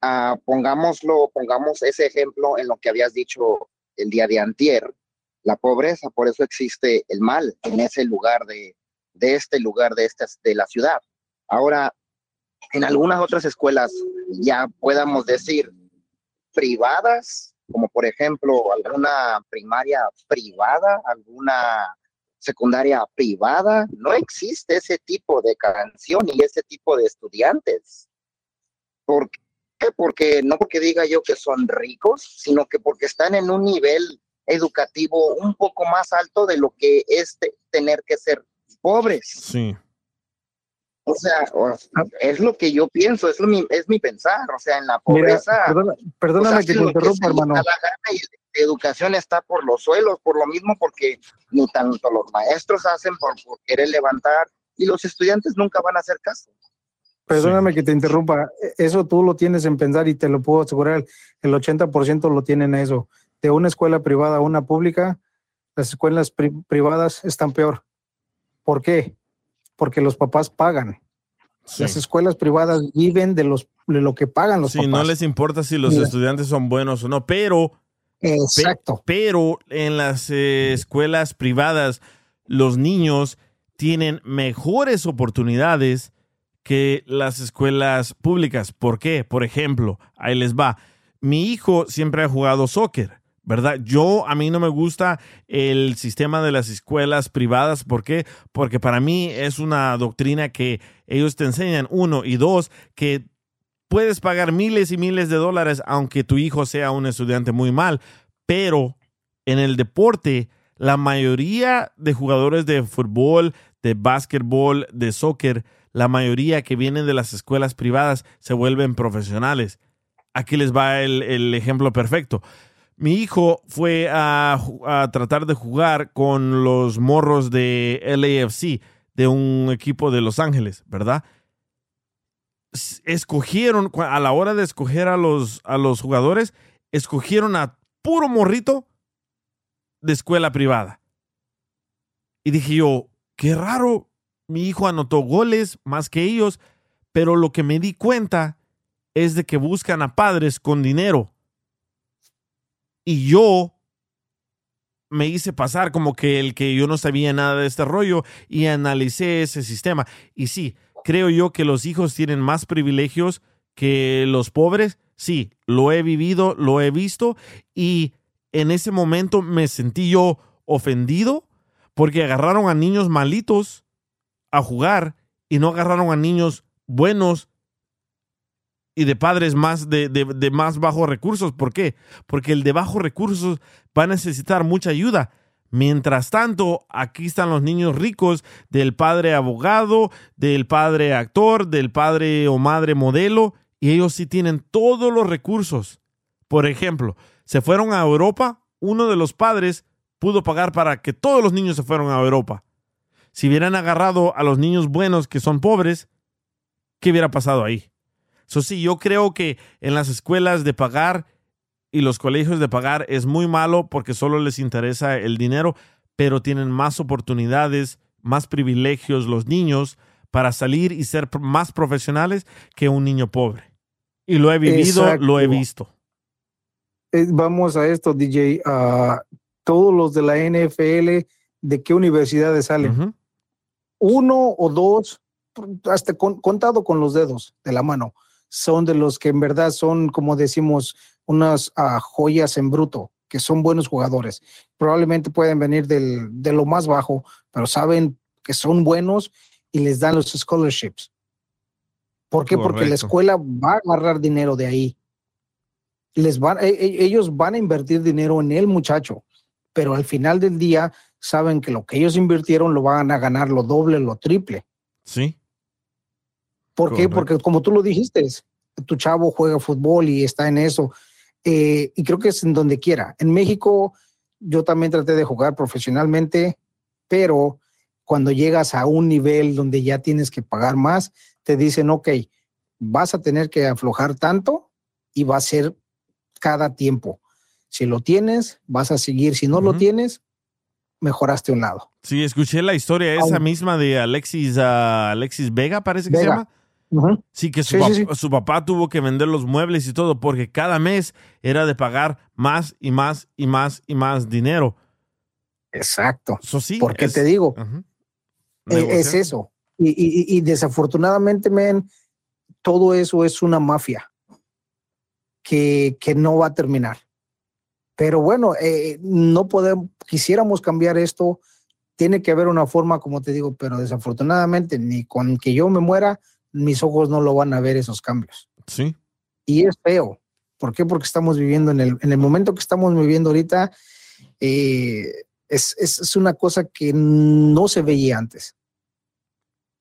ah, pongámoslo, pongamos ese ejemplo en lo que habías dicho el día de antier, la pobreza, por eso existe el mal en ese lugar de, de este lugar, de, esta, de la ciudad. Ahora, en algunas otras escuelas, ya podamos decir, privadas, como por ejemplo alguna primaria privada, alguna secundaria privada, no existe ese tipo de canción y ese tipo de estudiantes. ¿Por qué? Porque no porque diga yo que son ricos, sino que porque están en un nivel educativo un poco más alto de lo que es te- tener que ser pobres. Sí. O sea, o- es lo que yo pienso, es, lo mi, es mi pensar. O sea, en la Mira, pobreza. perdona- perdóname pues, que hacen te interrumpa, hermano. la gana y la educación está por los suelos, por lo mismo, porque ni tanto los maestros hacen por, por querer levantar y los estudiantes nunca van a hacer caso. Perdóname que te interrumpa. Eso tú lo tienes en pensar y te lo puedo asegurar. El 80% lo tienen eso. De una escuela privada a una pública, las escuelas pri- privadas están peor. ¿Por qué? Porque los papás pagan. Las escuelas privadas viven de, los, de lo que pagan los Sí, papás. no les importa si los Mira. estudiantes son buenos o no, pero. Exacto. pero en las eh, escuelas privadas, los niños tienen mejores oportunidades que las escuelas públicas. ¿Por qué? Por ejemplo, ahí les va. Mi hijo siempre ha jugado soccer, ¿verdad? Yo, a mí no me gusta el sistema de las escuelas privadas. ¿Por qué? Porque para mí es una doctrina que ellos te enseñan, uno, y dos, que puedes pagar miles y miles de dólares aunque tu hijo sea un estudiante muy mal, pero en el deporte, la mayoría de jugadores de fútbol, de básquetbol, de soccer, la mayoría que vienen de las escuelas privadas se vuelven profesionales. Aquí les va el, el ejemplo perfecto. Mi hijo fue a, tratar de jugar con los morros de LAFC, de un equipo de Los Ángeles, ¿verdad? Escogieron, a la hora de escoger a los, a los jugadores, escogieron a puro morrito de escuela privada. Y dije yo, qué raro, mi hijo anotó goles más que ellos, pero lo que me di cuenta es de que buscan a padres con dinero. Y yo me hice pasar como que el que yo no sabía nada de este rollo y analicé ese sistema. Y sí, creo yo que los hijos tienen más privilegios que los pobres. Sí, lo he vivido, lo he visto y en ese momento me sentí yo ofendido porque agarraron a niños malitos a jugar y no agarraron a niños buenos y de padres más de, de- de más bajos recursos. ¿Por qué? Porque el de bajos recursos va a necesitar mucha ayuda. Mientras tanto, aquí están los niños ricos del padre abogado, del padre actor, del padre o madre modelo, y ellos sí tienen todos los recursos. Por ejemplo, se fueron a Europa, uno de los padres pudo pagar para que todos los niños se fueran a Europa. Si hubieran agarrado a los niños buenos que son pobres, ¿qué hubiera pasado ahí? Eso sí, yo creo que en las escuelas de pagar y los colegios de pagar es muy malo porque solo les interesa el dinero, pero tienen más oportunidades, más privilegios los niños para salir y ser más profesionales que un niño pobre. Y lo he vivido, lo he visto. Eh, vamos a esto, DJ. ah, todos los de la NFL, ¿de qué universidades salen? Uno o dos, hasta con- contado con los dedos de la mano, son de los que en verdad son, como decimos, unas ah, joyas en bruto, que son buenos jugadores. Probablemente pueden venir del, de lo más bajo, pero saben que son buenos y les dan los scholarships. ¿Por qué? Porque la escuela va a agarrar dinero de ahí les van, e- e- ellos van a invertir dinero en el muchacho, pero al final del día saben que lo que ellos invirtieron lo van a ganar lo doble, lo triple. Sí. ¿Por qué? Porque como tú lo dijiste, tu chavo juega fútbol y está en eso. eh, y creo que es en donde quiera. En México, yo también traté de jugar profesionalmente, pero cuando llegas a un nivel donde ya tienes que pagar más, te dicen, ok, vas a tener que aflojar tanto y va a ser cada tiempo. Si lo tienes, vas a seguir. Si no lo tienes, mejoraste un lado. Sí, escuché la historia esa misma de Alexis, ah, Alexis Vega, parece que se Vega. Sí, que su, Sí, sí, pap- su papá tuvo que vender los muebles y todo porque cada mes era de pagar más y más y más y más dinero. Exacto. Eso sí. Porque es- te digo. Eh, es eso. Y, y- y desafortunadamente, men, todo eso es una mafia que, que no va a terminar. Pero bueno, eh, no podemos, quisiéramos cambiar esto. Tiene que haber una forma, como te digo, pero desafortunadamente, ni con que yo me muera, mis ojos no lo van a ver esos cambios. Sí. Y es feo. ¿Por qué? Porque estamos viviendo en el, en el momento que estamos viviendo ahorita, eh, es, es- es una cosa que no se veía antes.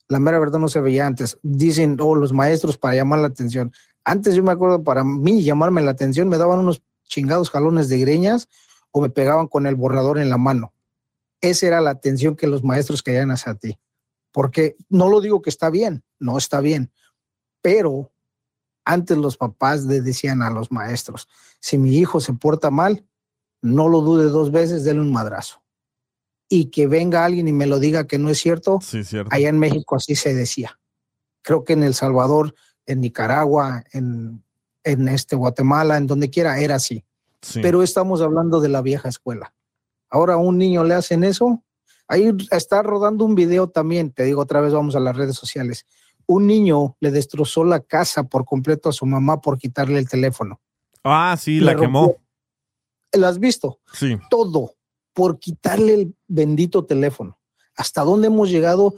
La mera verdad no se veía antes. Dicen, oh, los maestros para llamar la atención. Antes yo me acuerdo, para mí llamarme la atención, me daban unos chingados jalones de greñas o me pegaban con el borrador en la mano. Esa era la atención que los maestros querían hacia ti. Porque no lo digo que está bien, no está bien, pero antes los papás le decían a los maestros, si mi hijo se porta mal, no lo dude dos veces, denle un madrazo. Y que venga alguien y me lo diga que no es cierto, Sí, cierto. allá en México así se decía. Creo que en El Salvador, en Nicaragua, en, en este Guatemala, en donde quiera, era así. Sí. Pero estamos hablando de la vieja escuela. Ahora a un niño le hacen eso. Ahí está rodando un video también, te digo otra vez, vamos a las redes sociales. Un niño le destrozó la casa por completo a su mamá por quitarle el teléfono. Ah, sí, la quemó. ¿Lo has visto? Sí. Todo por quitarle el bendito teléfono. ¿Hasta dónde hemos llegado?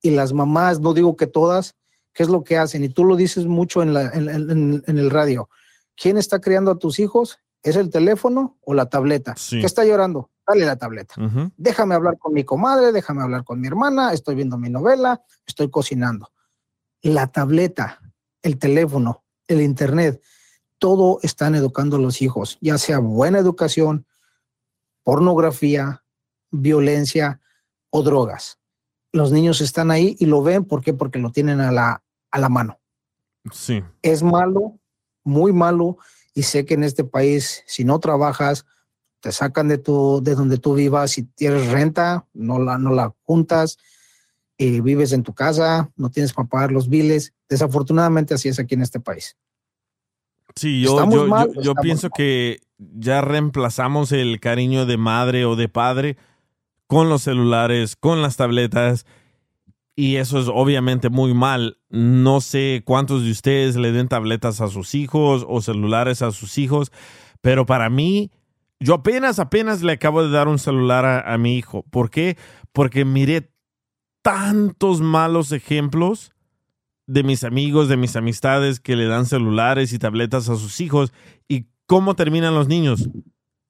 Y las mamás, no digo que todas, ¿qué es lo que hacen? Y tú lo dices mucho en, la- en- en- en el radio. ¿Quién está criando a tus hijos? ¿Es el teléfono o la tableta? Sí. ¿Qué está llorando? Dale la tableta. Déjame hablar con mi comadre, déjame hablar con mi hermana, estoy viendo mi novela, estoy cocinando. La tableta, el teléfono, el internet, todo están educando a los hijos, ya sea buena educación, pornografía, violencia o drogas. Los niños están ahí y lo ven, ¿por qué? Porque lo tienen a la, a la mano. Sí. Es malo, muy malo, y sé que en este país, si no trabajas, te sacan de tu, de donde tú vivas, si tienes renta, no la, no la juntas, eh, vives en tu casa, no tienes para pagar los biles. Desafortunadamente así es aquí en este país. Sí, yo, ¿Estamos yo, mal yo pienso que ya reemplazamos el cariño de madre o de padre con los celulares, con las tabletas, y eso es obviamente muy mal. No sé cuántos de ustedes le den tabletas a sus hijos o celulares a sus hijos, pero para mí, yo apenas, apenas le acabo de dar un celular a, mi hijo. ¿Por qué? Porque miré tantos malos ejemplos de mis amigos, de mis amistades que le dan celulares y tabletas a sus hijos. ¿Y cómo terminan los niños?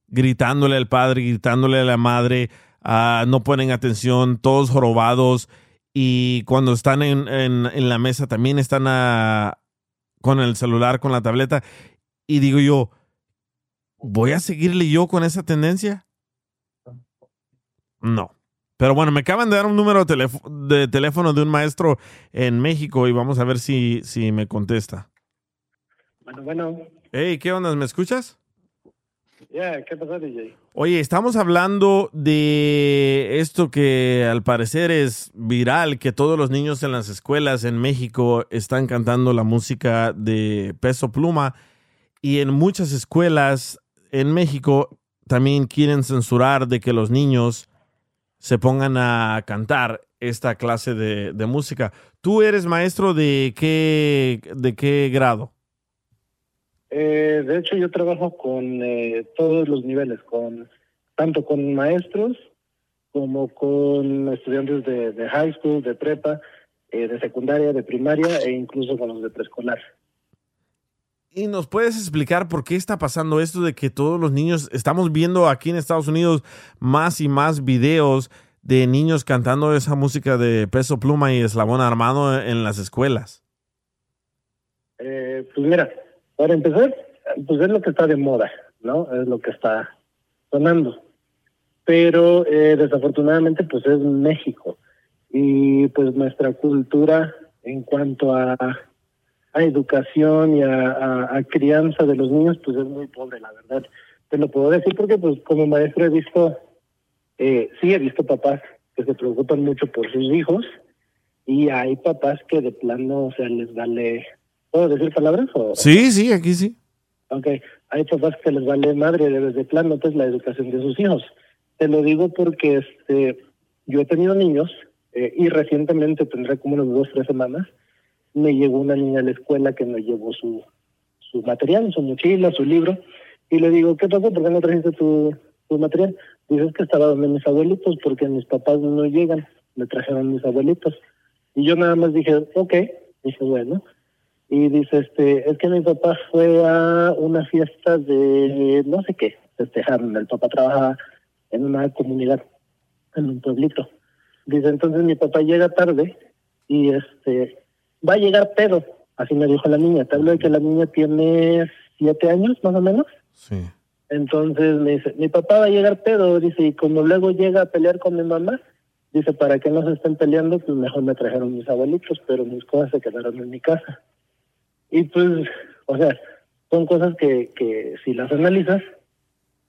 Gritándole al padre, gritándole a la madre, ah, no ponen atención, todos jorobados. Y cuando están en, en- en la mesa también están con el celular, con la tableta. Y digo yo, ¿voy a seguirle yo con esa tendencia? No. Pero bueno, me acaban de dar un número de, teléfo- de teléfono de un maestro en México y vamos a ver si, si me contesta. Bueno, bueno. Hey, ¿qué onda? ¿Me escuchas? Ya, ¿qué pasó, DJ? Oye, estamos hablando de esto que al parecer es viral, que todos los niños en las escuelas en México están cantando la música de Peso Pluma y en muchas escuelas en México también quieren censurar de que los niños se pongan a cantar esta clase de, música. ¿Tú eres maestro de qué, de qué grado? Eh, de hecho, yo trabajo con eh, todos los niveles, con tanto con maestros como con estudiantes de, de high school, de prepa, eh, de secundaria, de primaria e incluso con los de preescolar. ¿Y nos puedes explicar por qué está pasando esto de que todos los niños, estamos viendo aquí en Estados Unidos más y más videos de niños cantando esa música de peso pluma y eslabón armado en las escuelas? Eh, pues mira, para empezar, pues es lo que está de moda, ¿no? Es lo que está sonando. Pero eh, desafortunadamente, pues es México. Y pues nuestra cultura en cuanto a, educación y a, a- a crianza de los niños, pues es muy pobre, la verdad. Te lo puedo decir porque, pues como maestro he visto, eh, sí he visto papás que se preocupan mucho por sus hijos y hay papás que de plano, o sea, les vale... ¿Puedo decir palabras? O... Sí, sí, aquí sí. Ok, hay papás que les vale madre de desde plano pues la educación de sus hijos. Te lo digo porque este, yo he tenido niños eh, y recientemente tendré como unas dos, tres semanas, me llegó una niña a la escuela que me llevó su, su material, su mochila, su libro, y le digo, ¿qué pasó? ¿Por qué no trajiste tu, tu material? Dices que estaba donde mis abuelitos porque mis papás no llegan, me trajeron mis abuelitos. Y yo nada más dije, ok, dije, bueno. Y dice, este, es que mi papá fue a una fiesta de no sé qué, festejaron. El papá trabajaba en una comunidad, en un pueblito. Dice, entonces mi papá llega tarde y este, va a llegar pedo. Así me dijo la niña. Te hablo de que la niña tiene siete años, más o menos. Sí. Entonces me dice, mi papá va a llegar pedo, dice, y como luego llega a pelear con mi mamá, dice, para que no se estén peleando, pues mejor me trajeron mis abuelitos, pero mis cosas se quedaron en mi casa. Y pues, o sea, son cosas que, que si las analizas,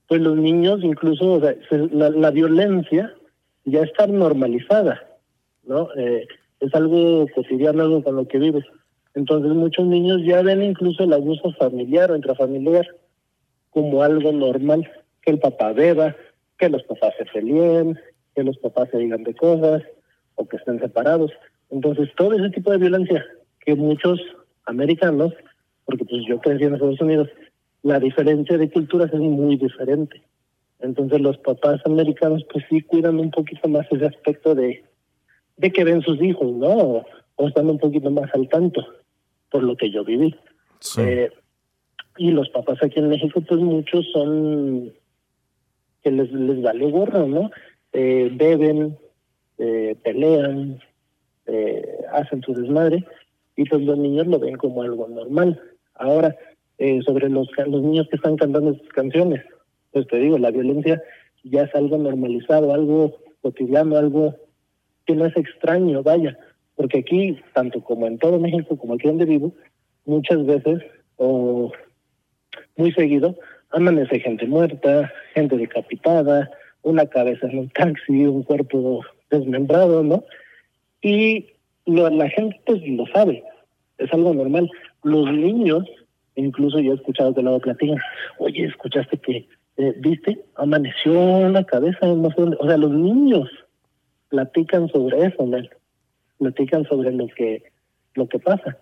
pues los niños incluso, o sea, se- la, la violencia ya está normalizada, ¿no? Eh, es algo cotidiano, algo con lo que vives. Entonces muchos niños ya ven incluso el abuso familiar o intrafamiliar como algo normal, que el papá beba, que los papás se peleen, que los papás se digan de cosas o que estén separados. Entonces todo ese tipo de violencia que muchos americanos, porque pues yo crecí en Estados Unidos, la diferencia de culturas es muy diferente. Entonces los papás americanos pues sí cuidan un poquito más ese aspecto de, de que ven sus hijos, ¿no? O, están un poquito más al tanto, por lo que yo viví. Eh, y los papás aquí en México pues muchos son que les, les vale gorro, ¿no? Eh, beben, eh, pelean, eh, hacen su desmadre y pues los niños lo ven como algo normal. Ahora, eh, sobre los, los niños que están cantando estas canciones, pues te digo, la violencia ya es algo normalizado, algo cotidiano, algo que no es extraño, vaya, porque aquí, tanto como en todo México, como aquí donde vivo, muchas veces o muy seguido amanece gente muerta, gente decapitada, una cabeza en un taxi, un cuerpo desmembrado, ¿no? Y lo- la gente pues lo sabe, es algo normal. Los niños, incluso yo he escuchado que luego platican, oye, escuchaste que, eh, viste, amaneció una cabeza no sé dónde?". O sea, los niños platican sobre eso, ¿no? platican sobre lo que, lo que pasa.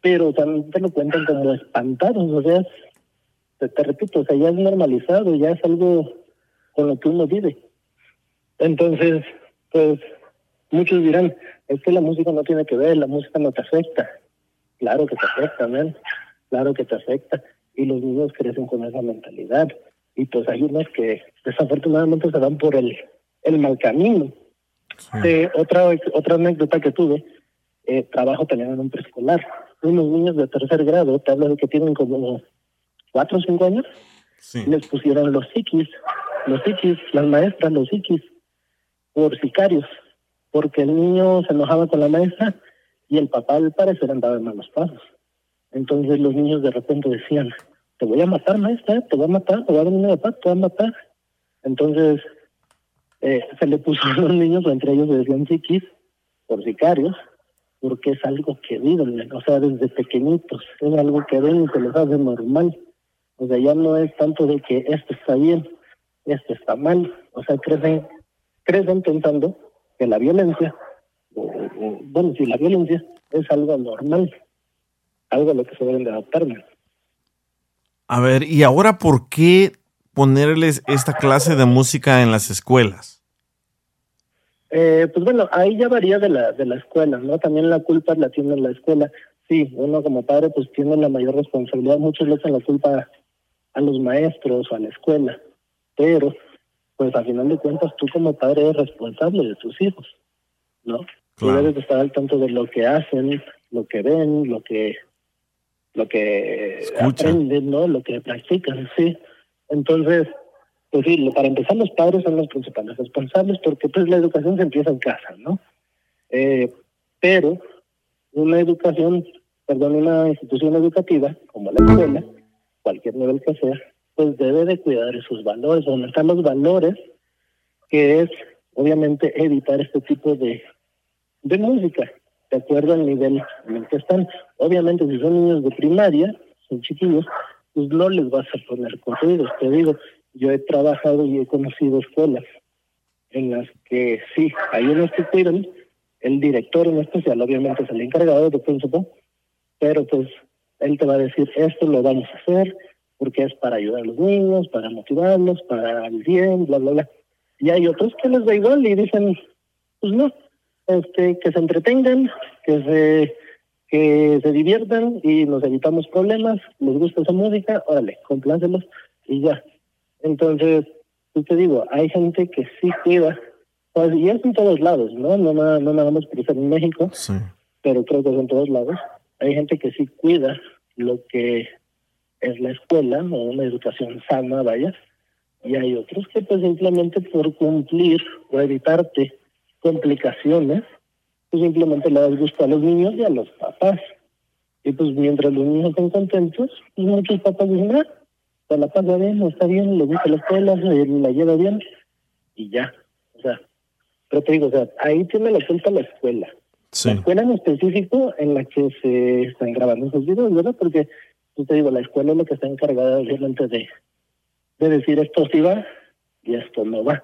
Pero también te lo cuentan como espantados, o sea, te, te repito, o sea, ya es normalizado, ya es algo con lo que uno vive. Entonces, pues, muchos dirán, es que la música no tiene que ver, la música no te afecta. Claro que te afecta, man. Claro que te afecta. Y los niños crecen con esa mentalidad. Y pues hay unos que desafortunadamente se van por el, el mal camino. Eh, otra, otra anécdota que tuve, eh, trabajo también en un preescolar. Unos niños de tercer grado, te hablo de que tienen como cuatro o cinco años, les pusieron los psiquis, los psiquis, las maestras, los psiquis, por sicarios, porque el niño se enojaba con la maestra y el papá al parecer andaba en malos pasos. Entonces los niños de repente decían, te voy a matar, maestra, te voy a matar, te voy a dar un paz, te voy a matar. Entonces, eh, se le puso [laughs] a los niños, o entre ellos se decían chiquis, por sicarios, porque es algo que viven, o sea, desde pequeñitos, es algo que ven y se les hace normal. O sea, ya no es tanto de que esto está bien, esto está mal, o sea, crecen, crecen pensando que la violencia, bueno, si la violencia es algo normal, algo a lo que se deben de adaptar. A ver, ¿y ahora por qué ponerles esta clase de música en las escuelas? Eh, pues bueno, ahí ya varía de la, de la escuela, ¿no? También la culpa la tiene la escuela. Sí, uno como padre pues tiene la mayor responsabilidad. Muchos le echan la culpa a los maestros o a la escuela, pero pues a final de cuentas tú como padre eres responsable de tus hijos, ¿no? Tú Claro. debes de estar al tanto de lo que hacen, lo que ven, lo que lo que Escuchan. aprenden, ¿no? Lo que practican, sí. Entonces, pues sí, para empezar los padres son los principales responsables porque pues la educación se empieza en casa, ¿no? Eh, pero una educación, perdón, una institución educativa como la escuela, cualquier nivel que sea, pues debe de cuidar esos valores, aumentar los valores, que es obviamente evitar este tipo de, de música, de acuerdo al nivel en el que están. Obviamente si son niños de primaria, son chiquillos, pues no les vas a poner corridos, te digo, yo he trabajado y he conocido escuelas en las que sí, hay unos que el director en especial obviamente es el encargado de principal, pero pues él te va a decir, esto lo vamos a hacer porque es para ayudar a los niños, para motivarlos, para el bien, bla, bla, bla. Y hay otros que les da igual y dicen, pues no, este, que se entretengan, que se, que se diviertan y nos evitamos problemas, les gusta esa música, órale, complácelos y ya. Entonces, pues te digo, hay gente que sí cuida, pues, y es en todos lados, ¿no? No, na- no nada más por en México, pero creo que es en todos lados. Hay gente que sí cuida lo que es la escuela o una educación sana, vaya, y hay otros que pues simplemente por cumplir o evitarte complicaciones, pues simplemente le das gusto a los niños y a los papás. Y pues mientras los niños estén contentos, pues muchos papás dicen, ah, se la pasa bien, está bien, le gusta la escuela, la lleva bien, y ya. O sea, pero te digo, o sea, ahí tiene la culpa la escuela. La escuela en específico en la que se están grabando esos videos, ¿verdad? Porque, pues te digo, la escuela es la que está encargada obviamente de, de decir esto sí va y esto no va.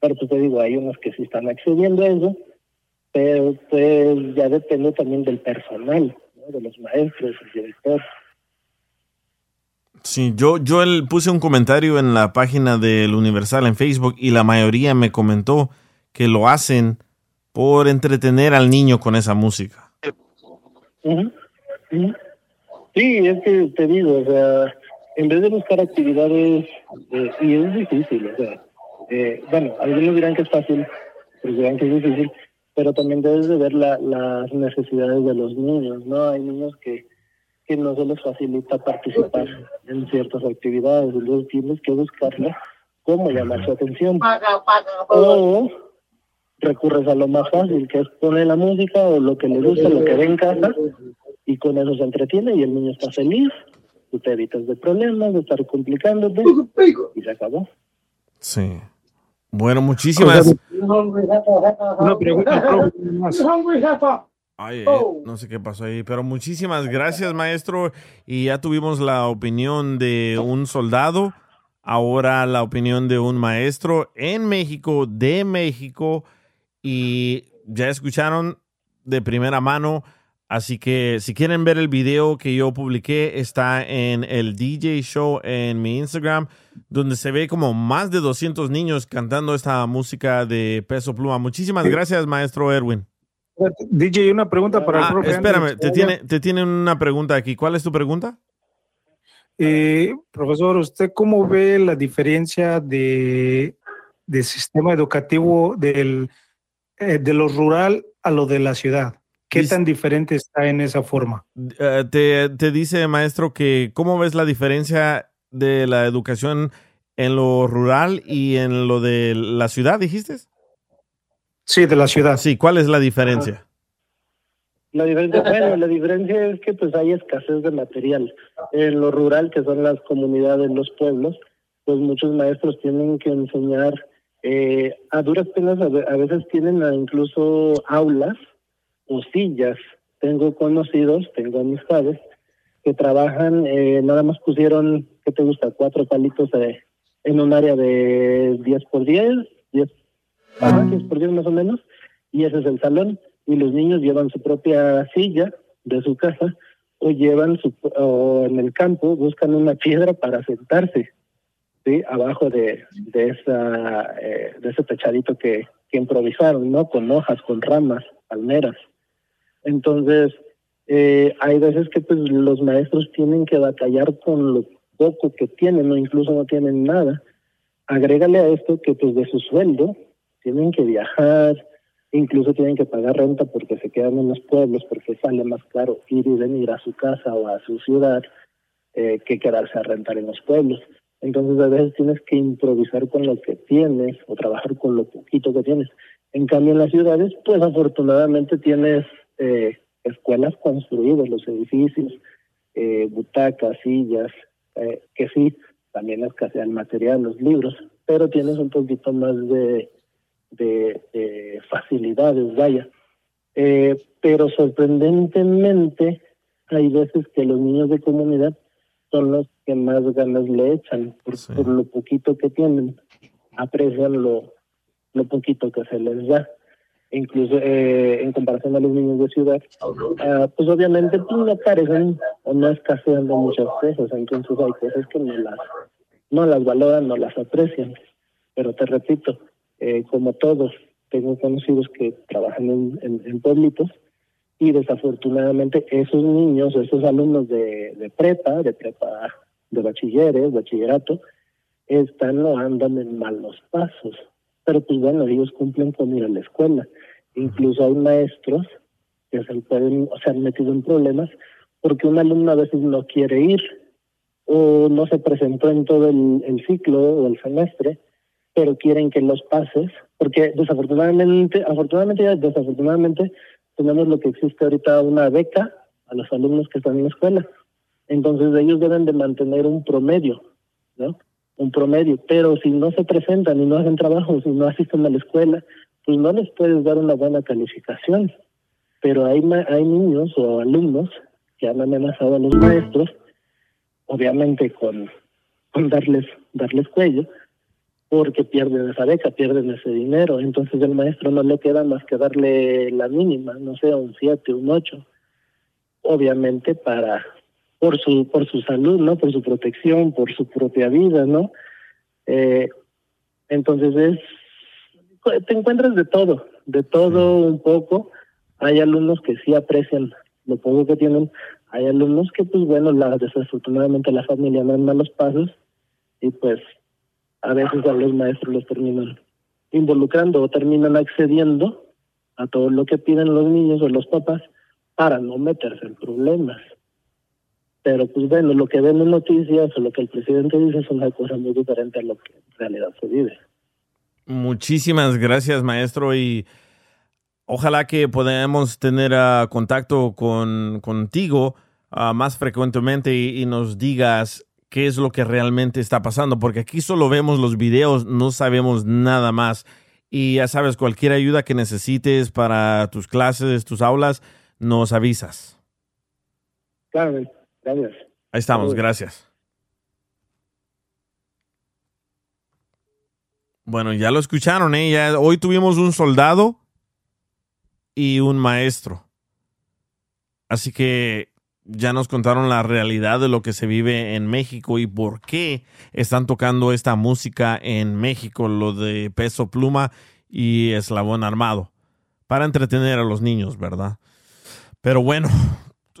Pero pues te digo, hay unos que sí están accediendo a eso, pero pues ya depende también del personal, ¿no? de los maestros, el director. Sí, yo, yo el- puse un comentario en la página del Universal en Facebook y la mayoría me comentó que lo hacen por entretener al niño con esa música. Sí, es que te digo, o sea, en vez de buscar actividades, eh, y es difícil, o sea, eh, bueno, algunos dirán que es fácil, otros dirán que es difícil, pero también debes de ver la- las necesidades de los niños, ¿no? Hay niños que, que no se les facilita participar en ciertas actividades, entonces tienes que buscarle cómo llamar su atención. O recurres a lo más fácil, que es poner la música o lo que le gusta, lo que ve en casa, y con eso se entretiene y el niño está feliz, tú te evitas de problemas, de estar complicándote, y se acabó. Sí. Bueno, muchísimas. Una pregunta. Ay, eh, no sé qué pasó ahí, pero muchísimas gracias, maestro. Y ya tuvimos la opinión de un soldado, ahora la opinión de un maestro en México, de México, y ya escucharon de primera mano. Así que si quieren ver el video que yo publiqué, está en el DJ Show en mi Instagram, donde se ve como más de 200 niños cantando esta música de peso pluma. Muchísimas gracias, maestro Erwin. DJ, una pregunta para el Ah, profe. espérame, te tiene, te tienen una pregunta aquí. ¿Cuál es tu pregunta? Eh, profesor, ¿usted cómo ve la diferencia de, de sistema educativo del, eh, de lo rural a lo de la ciudad? ¿Qué tan diferente está en esa forma? Eh, te, te dice, maestro, que cómo ves la diferencia de la educación en lo rural y en lo de la ciudad, dijiste? Sí, de la ciudad. Sí, ¿cuál es la diferencia? La diferencia, bueno, la diferencia es que pues hay escasez de material. En lo rural, que son las comunidades, los pueblos, pues muchos maestros tienen que enseñar eh, a duras penas, a ve- a veces tienen incluso aulas o sillas. Tengo conocidos, tengo amistades que trabajan, eh, nada más pusieron, ¿qué te gusta? Cuatro palitos eh, en un área de 10 por 10, 10, ajá, 10 por 10 más o menos, y ese es el salón. Y los niños llevan su propia silla de su casa o llevan su, o en el campo buscan una piedra para sentarse, ¿sí? Abajo de, de, esa, eh, de ese techadito que, que improvisaron, ¿no? Con hojas, con ramas, palmeras. Entonces, eh, hay veces que pues los maestros tienen que batallar con lo poco que tienen o incluso no tienen nada. Agrégale a esto que pues de su sueldo tienen que viajar, incluso tienen que pagar renta porque se quedan en los pueblos porque sale más caro ir y venir a su casa o a su ciudad eh, que quedarse a rentar en los pueblos. Entonces a veces tienes que improvisar con lo que tienes o trabajar con lo poquito que tienes. En cambio en las ciudades, pues afortunadamente tienes eh, escuelas construidas, los edificios, eh, butacas, sillas, eh, que sí, también escasean material, los libros, pero tienes un poquito más de, de, de facilidades, vaya. Eh, pero sorprendentemente hay veces que los niños de comunidad son los que más ganas le echan por, por lo poquito que tienen, aprecian lo, lo poquito que se les da. Incluso eh, en comparación a los niños de ciudad, ah, pues obviamente pues, no carecen o no escasean de muchas cosas, entonces hay cosas que no las, no las valoran, no las aprecian. Pero te repito, eh, como todos, tengo conocidos que trabajan en, en, en pueblitos y desafortunadamente esos niños, esos alumnos de, de prepa, de prepa, de bachilleres, bachillerato, están o andan en malos pasos. Pero pues bueno, ellos cumplen con ir a la escuela. Incluso hay maestros que se pueden, se han metido en problemas porque un alumno a veces no quiere ir o no se presentó en todo el, ciclo o el semestre, pero quieren que los pases, porque desafortunadamente, afortunadamente y desafortunadamente, tenemos lo que existe ahorita una beca a los alumnos que están en la escuela. Entonces ellos deben de mantener un promedio, ¿no? Un promedio, pero si no se presentan y no hacen trabajo, si no asisten a la escuela, pues no les puedes dar una buena calificación. Pero hay, hay niños o alumnos que han amenazado a los maestros, obviamente con, con darles, darles cuello, porque pierden esa beca, pierden ese dinero. Entonces el maestro no le queda más que darle la mínima, no sé, un 7, un 8. Obviamente para por su por su salud, ¿no? Por su protección, por su propia vida, ¿no? Eh, entonces es te encuentras de todo, de todo un poco. Hay alumnos que sí aprecian lo poco que tienen, hay alumnos que pues bueno, la, desafortunadamente la familia no en malos pasos y pues a veces a los maestros los terminan involucrando o terminan accediendo a todo lo que piden los niños o los papás para no meterse en problemas. Pero pues bueno, lo que ven en noticias o lo que el presidente dice es una cosa muy diferente a lo que en realidad se vive. Muchísimas gracias, maestro, y ojalá que podamos tener ah, contacto con, contigo ah, más frecuentemente y, y nos digas qué es lo que realmente está pasando, porque aquí solo vemos los videos, no sabemos nada más. Y ya sabes, cualquier ayuda que necesites para tus clases, tus aulas, nos avisas. Claro, gracias. Ahí estamos, gracias. Bueno, ya lo escucharon, ¿eh? Ya- hoy tuvimos un soldado y un maestro. Así que ya nos contaron la realidad de lo que se vive en México y por qué están tocando esta música en México, lo de peso pluma y eslabón armado, para entretener a los niños, ¿verdad? Pero bueno,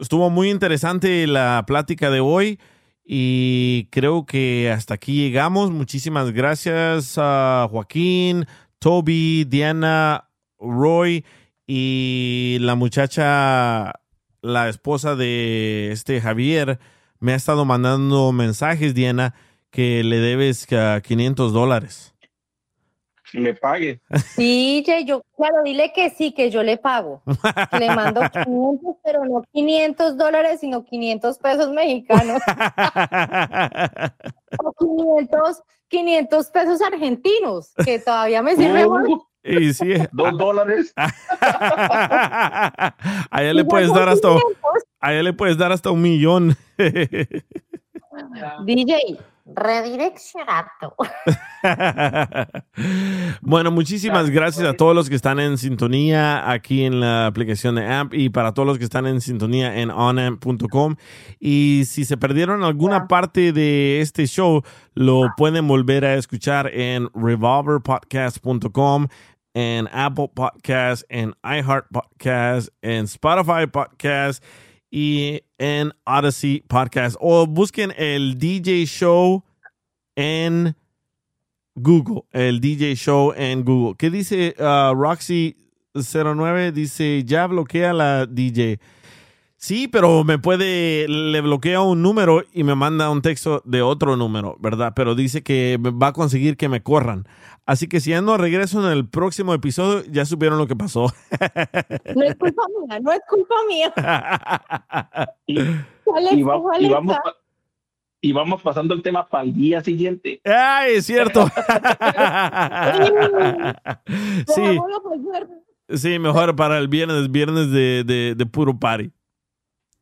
estuvo muy interesante la plática de hoy y creo que hasta aquí llegamos. Muchísimas gracias a Joaquín, Toby, Diana, Roy y la muchacha, la esposa de este Javier, me ha estado mandando mensajes, Diana, que le debes ah, 500 dólares. Me pague. DJ, yo, claro, dile que sí, que yo le pago. Que le mando [laughs] 500, pero no 500 dólares, sino 500 pesos mexicanos. [laughs] o 500, 500 pesos argentinos, que todavía me sirve más. Y sí. Dos dólares. [laughs] A ella le puedes dar hasta, 500. a ella le puedes dar hasta un millón. DJ, redireccionando. [laughs] bueno, muchísimas gracias a todos los que están en sintonía aquí en la aplicación de AMP y para todos los que están en sintonía en onamp.com. Y si se perdieron alguna parte de este show, lo pueden volver a escuchar en revolverpodcast.com, en Apple Podcast, en iHeart Podcast, en Spotify Podcast y en Odyssey Podcast. O busquen el DJ Show en Google, el DJ Show en Google. ¿Qué dice uh, Roxy09? Dice, ya bloquea la DJ. Sí, pero me puede, le bloquea un número y me manda un texto de otro número, ¿verdad? Pero dice que va a conseguir que me corran. Así que si ya no regreso en el próximo episodio, ya supieron lo que pasó. [laughs] No es culpa mía, no es culpa mía. [laughs] Y, va- y vamos, pa- y vamos pasando el tema para el día siguiente. ¡Ay, es cierto! [laughs] sí, viernes. sí, mejor para el viernes, viernes de, de, de puro party.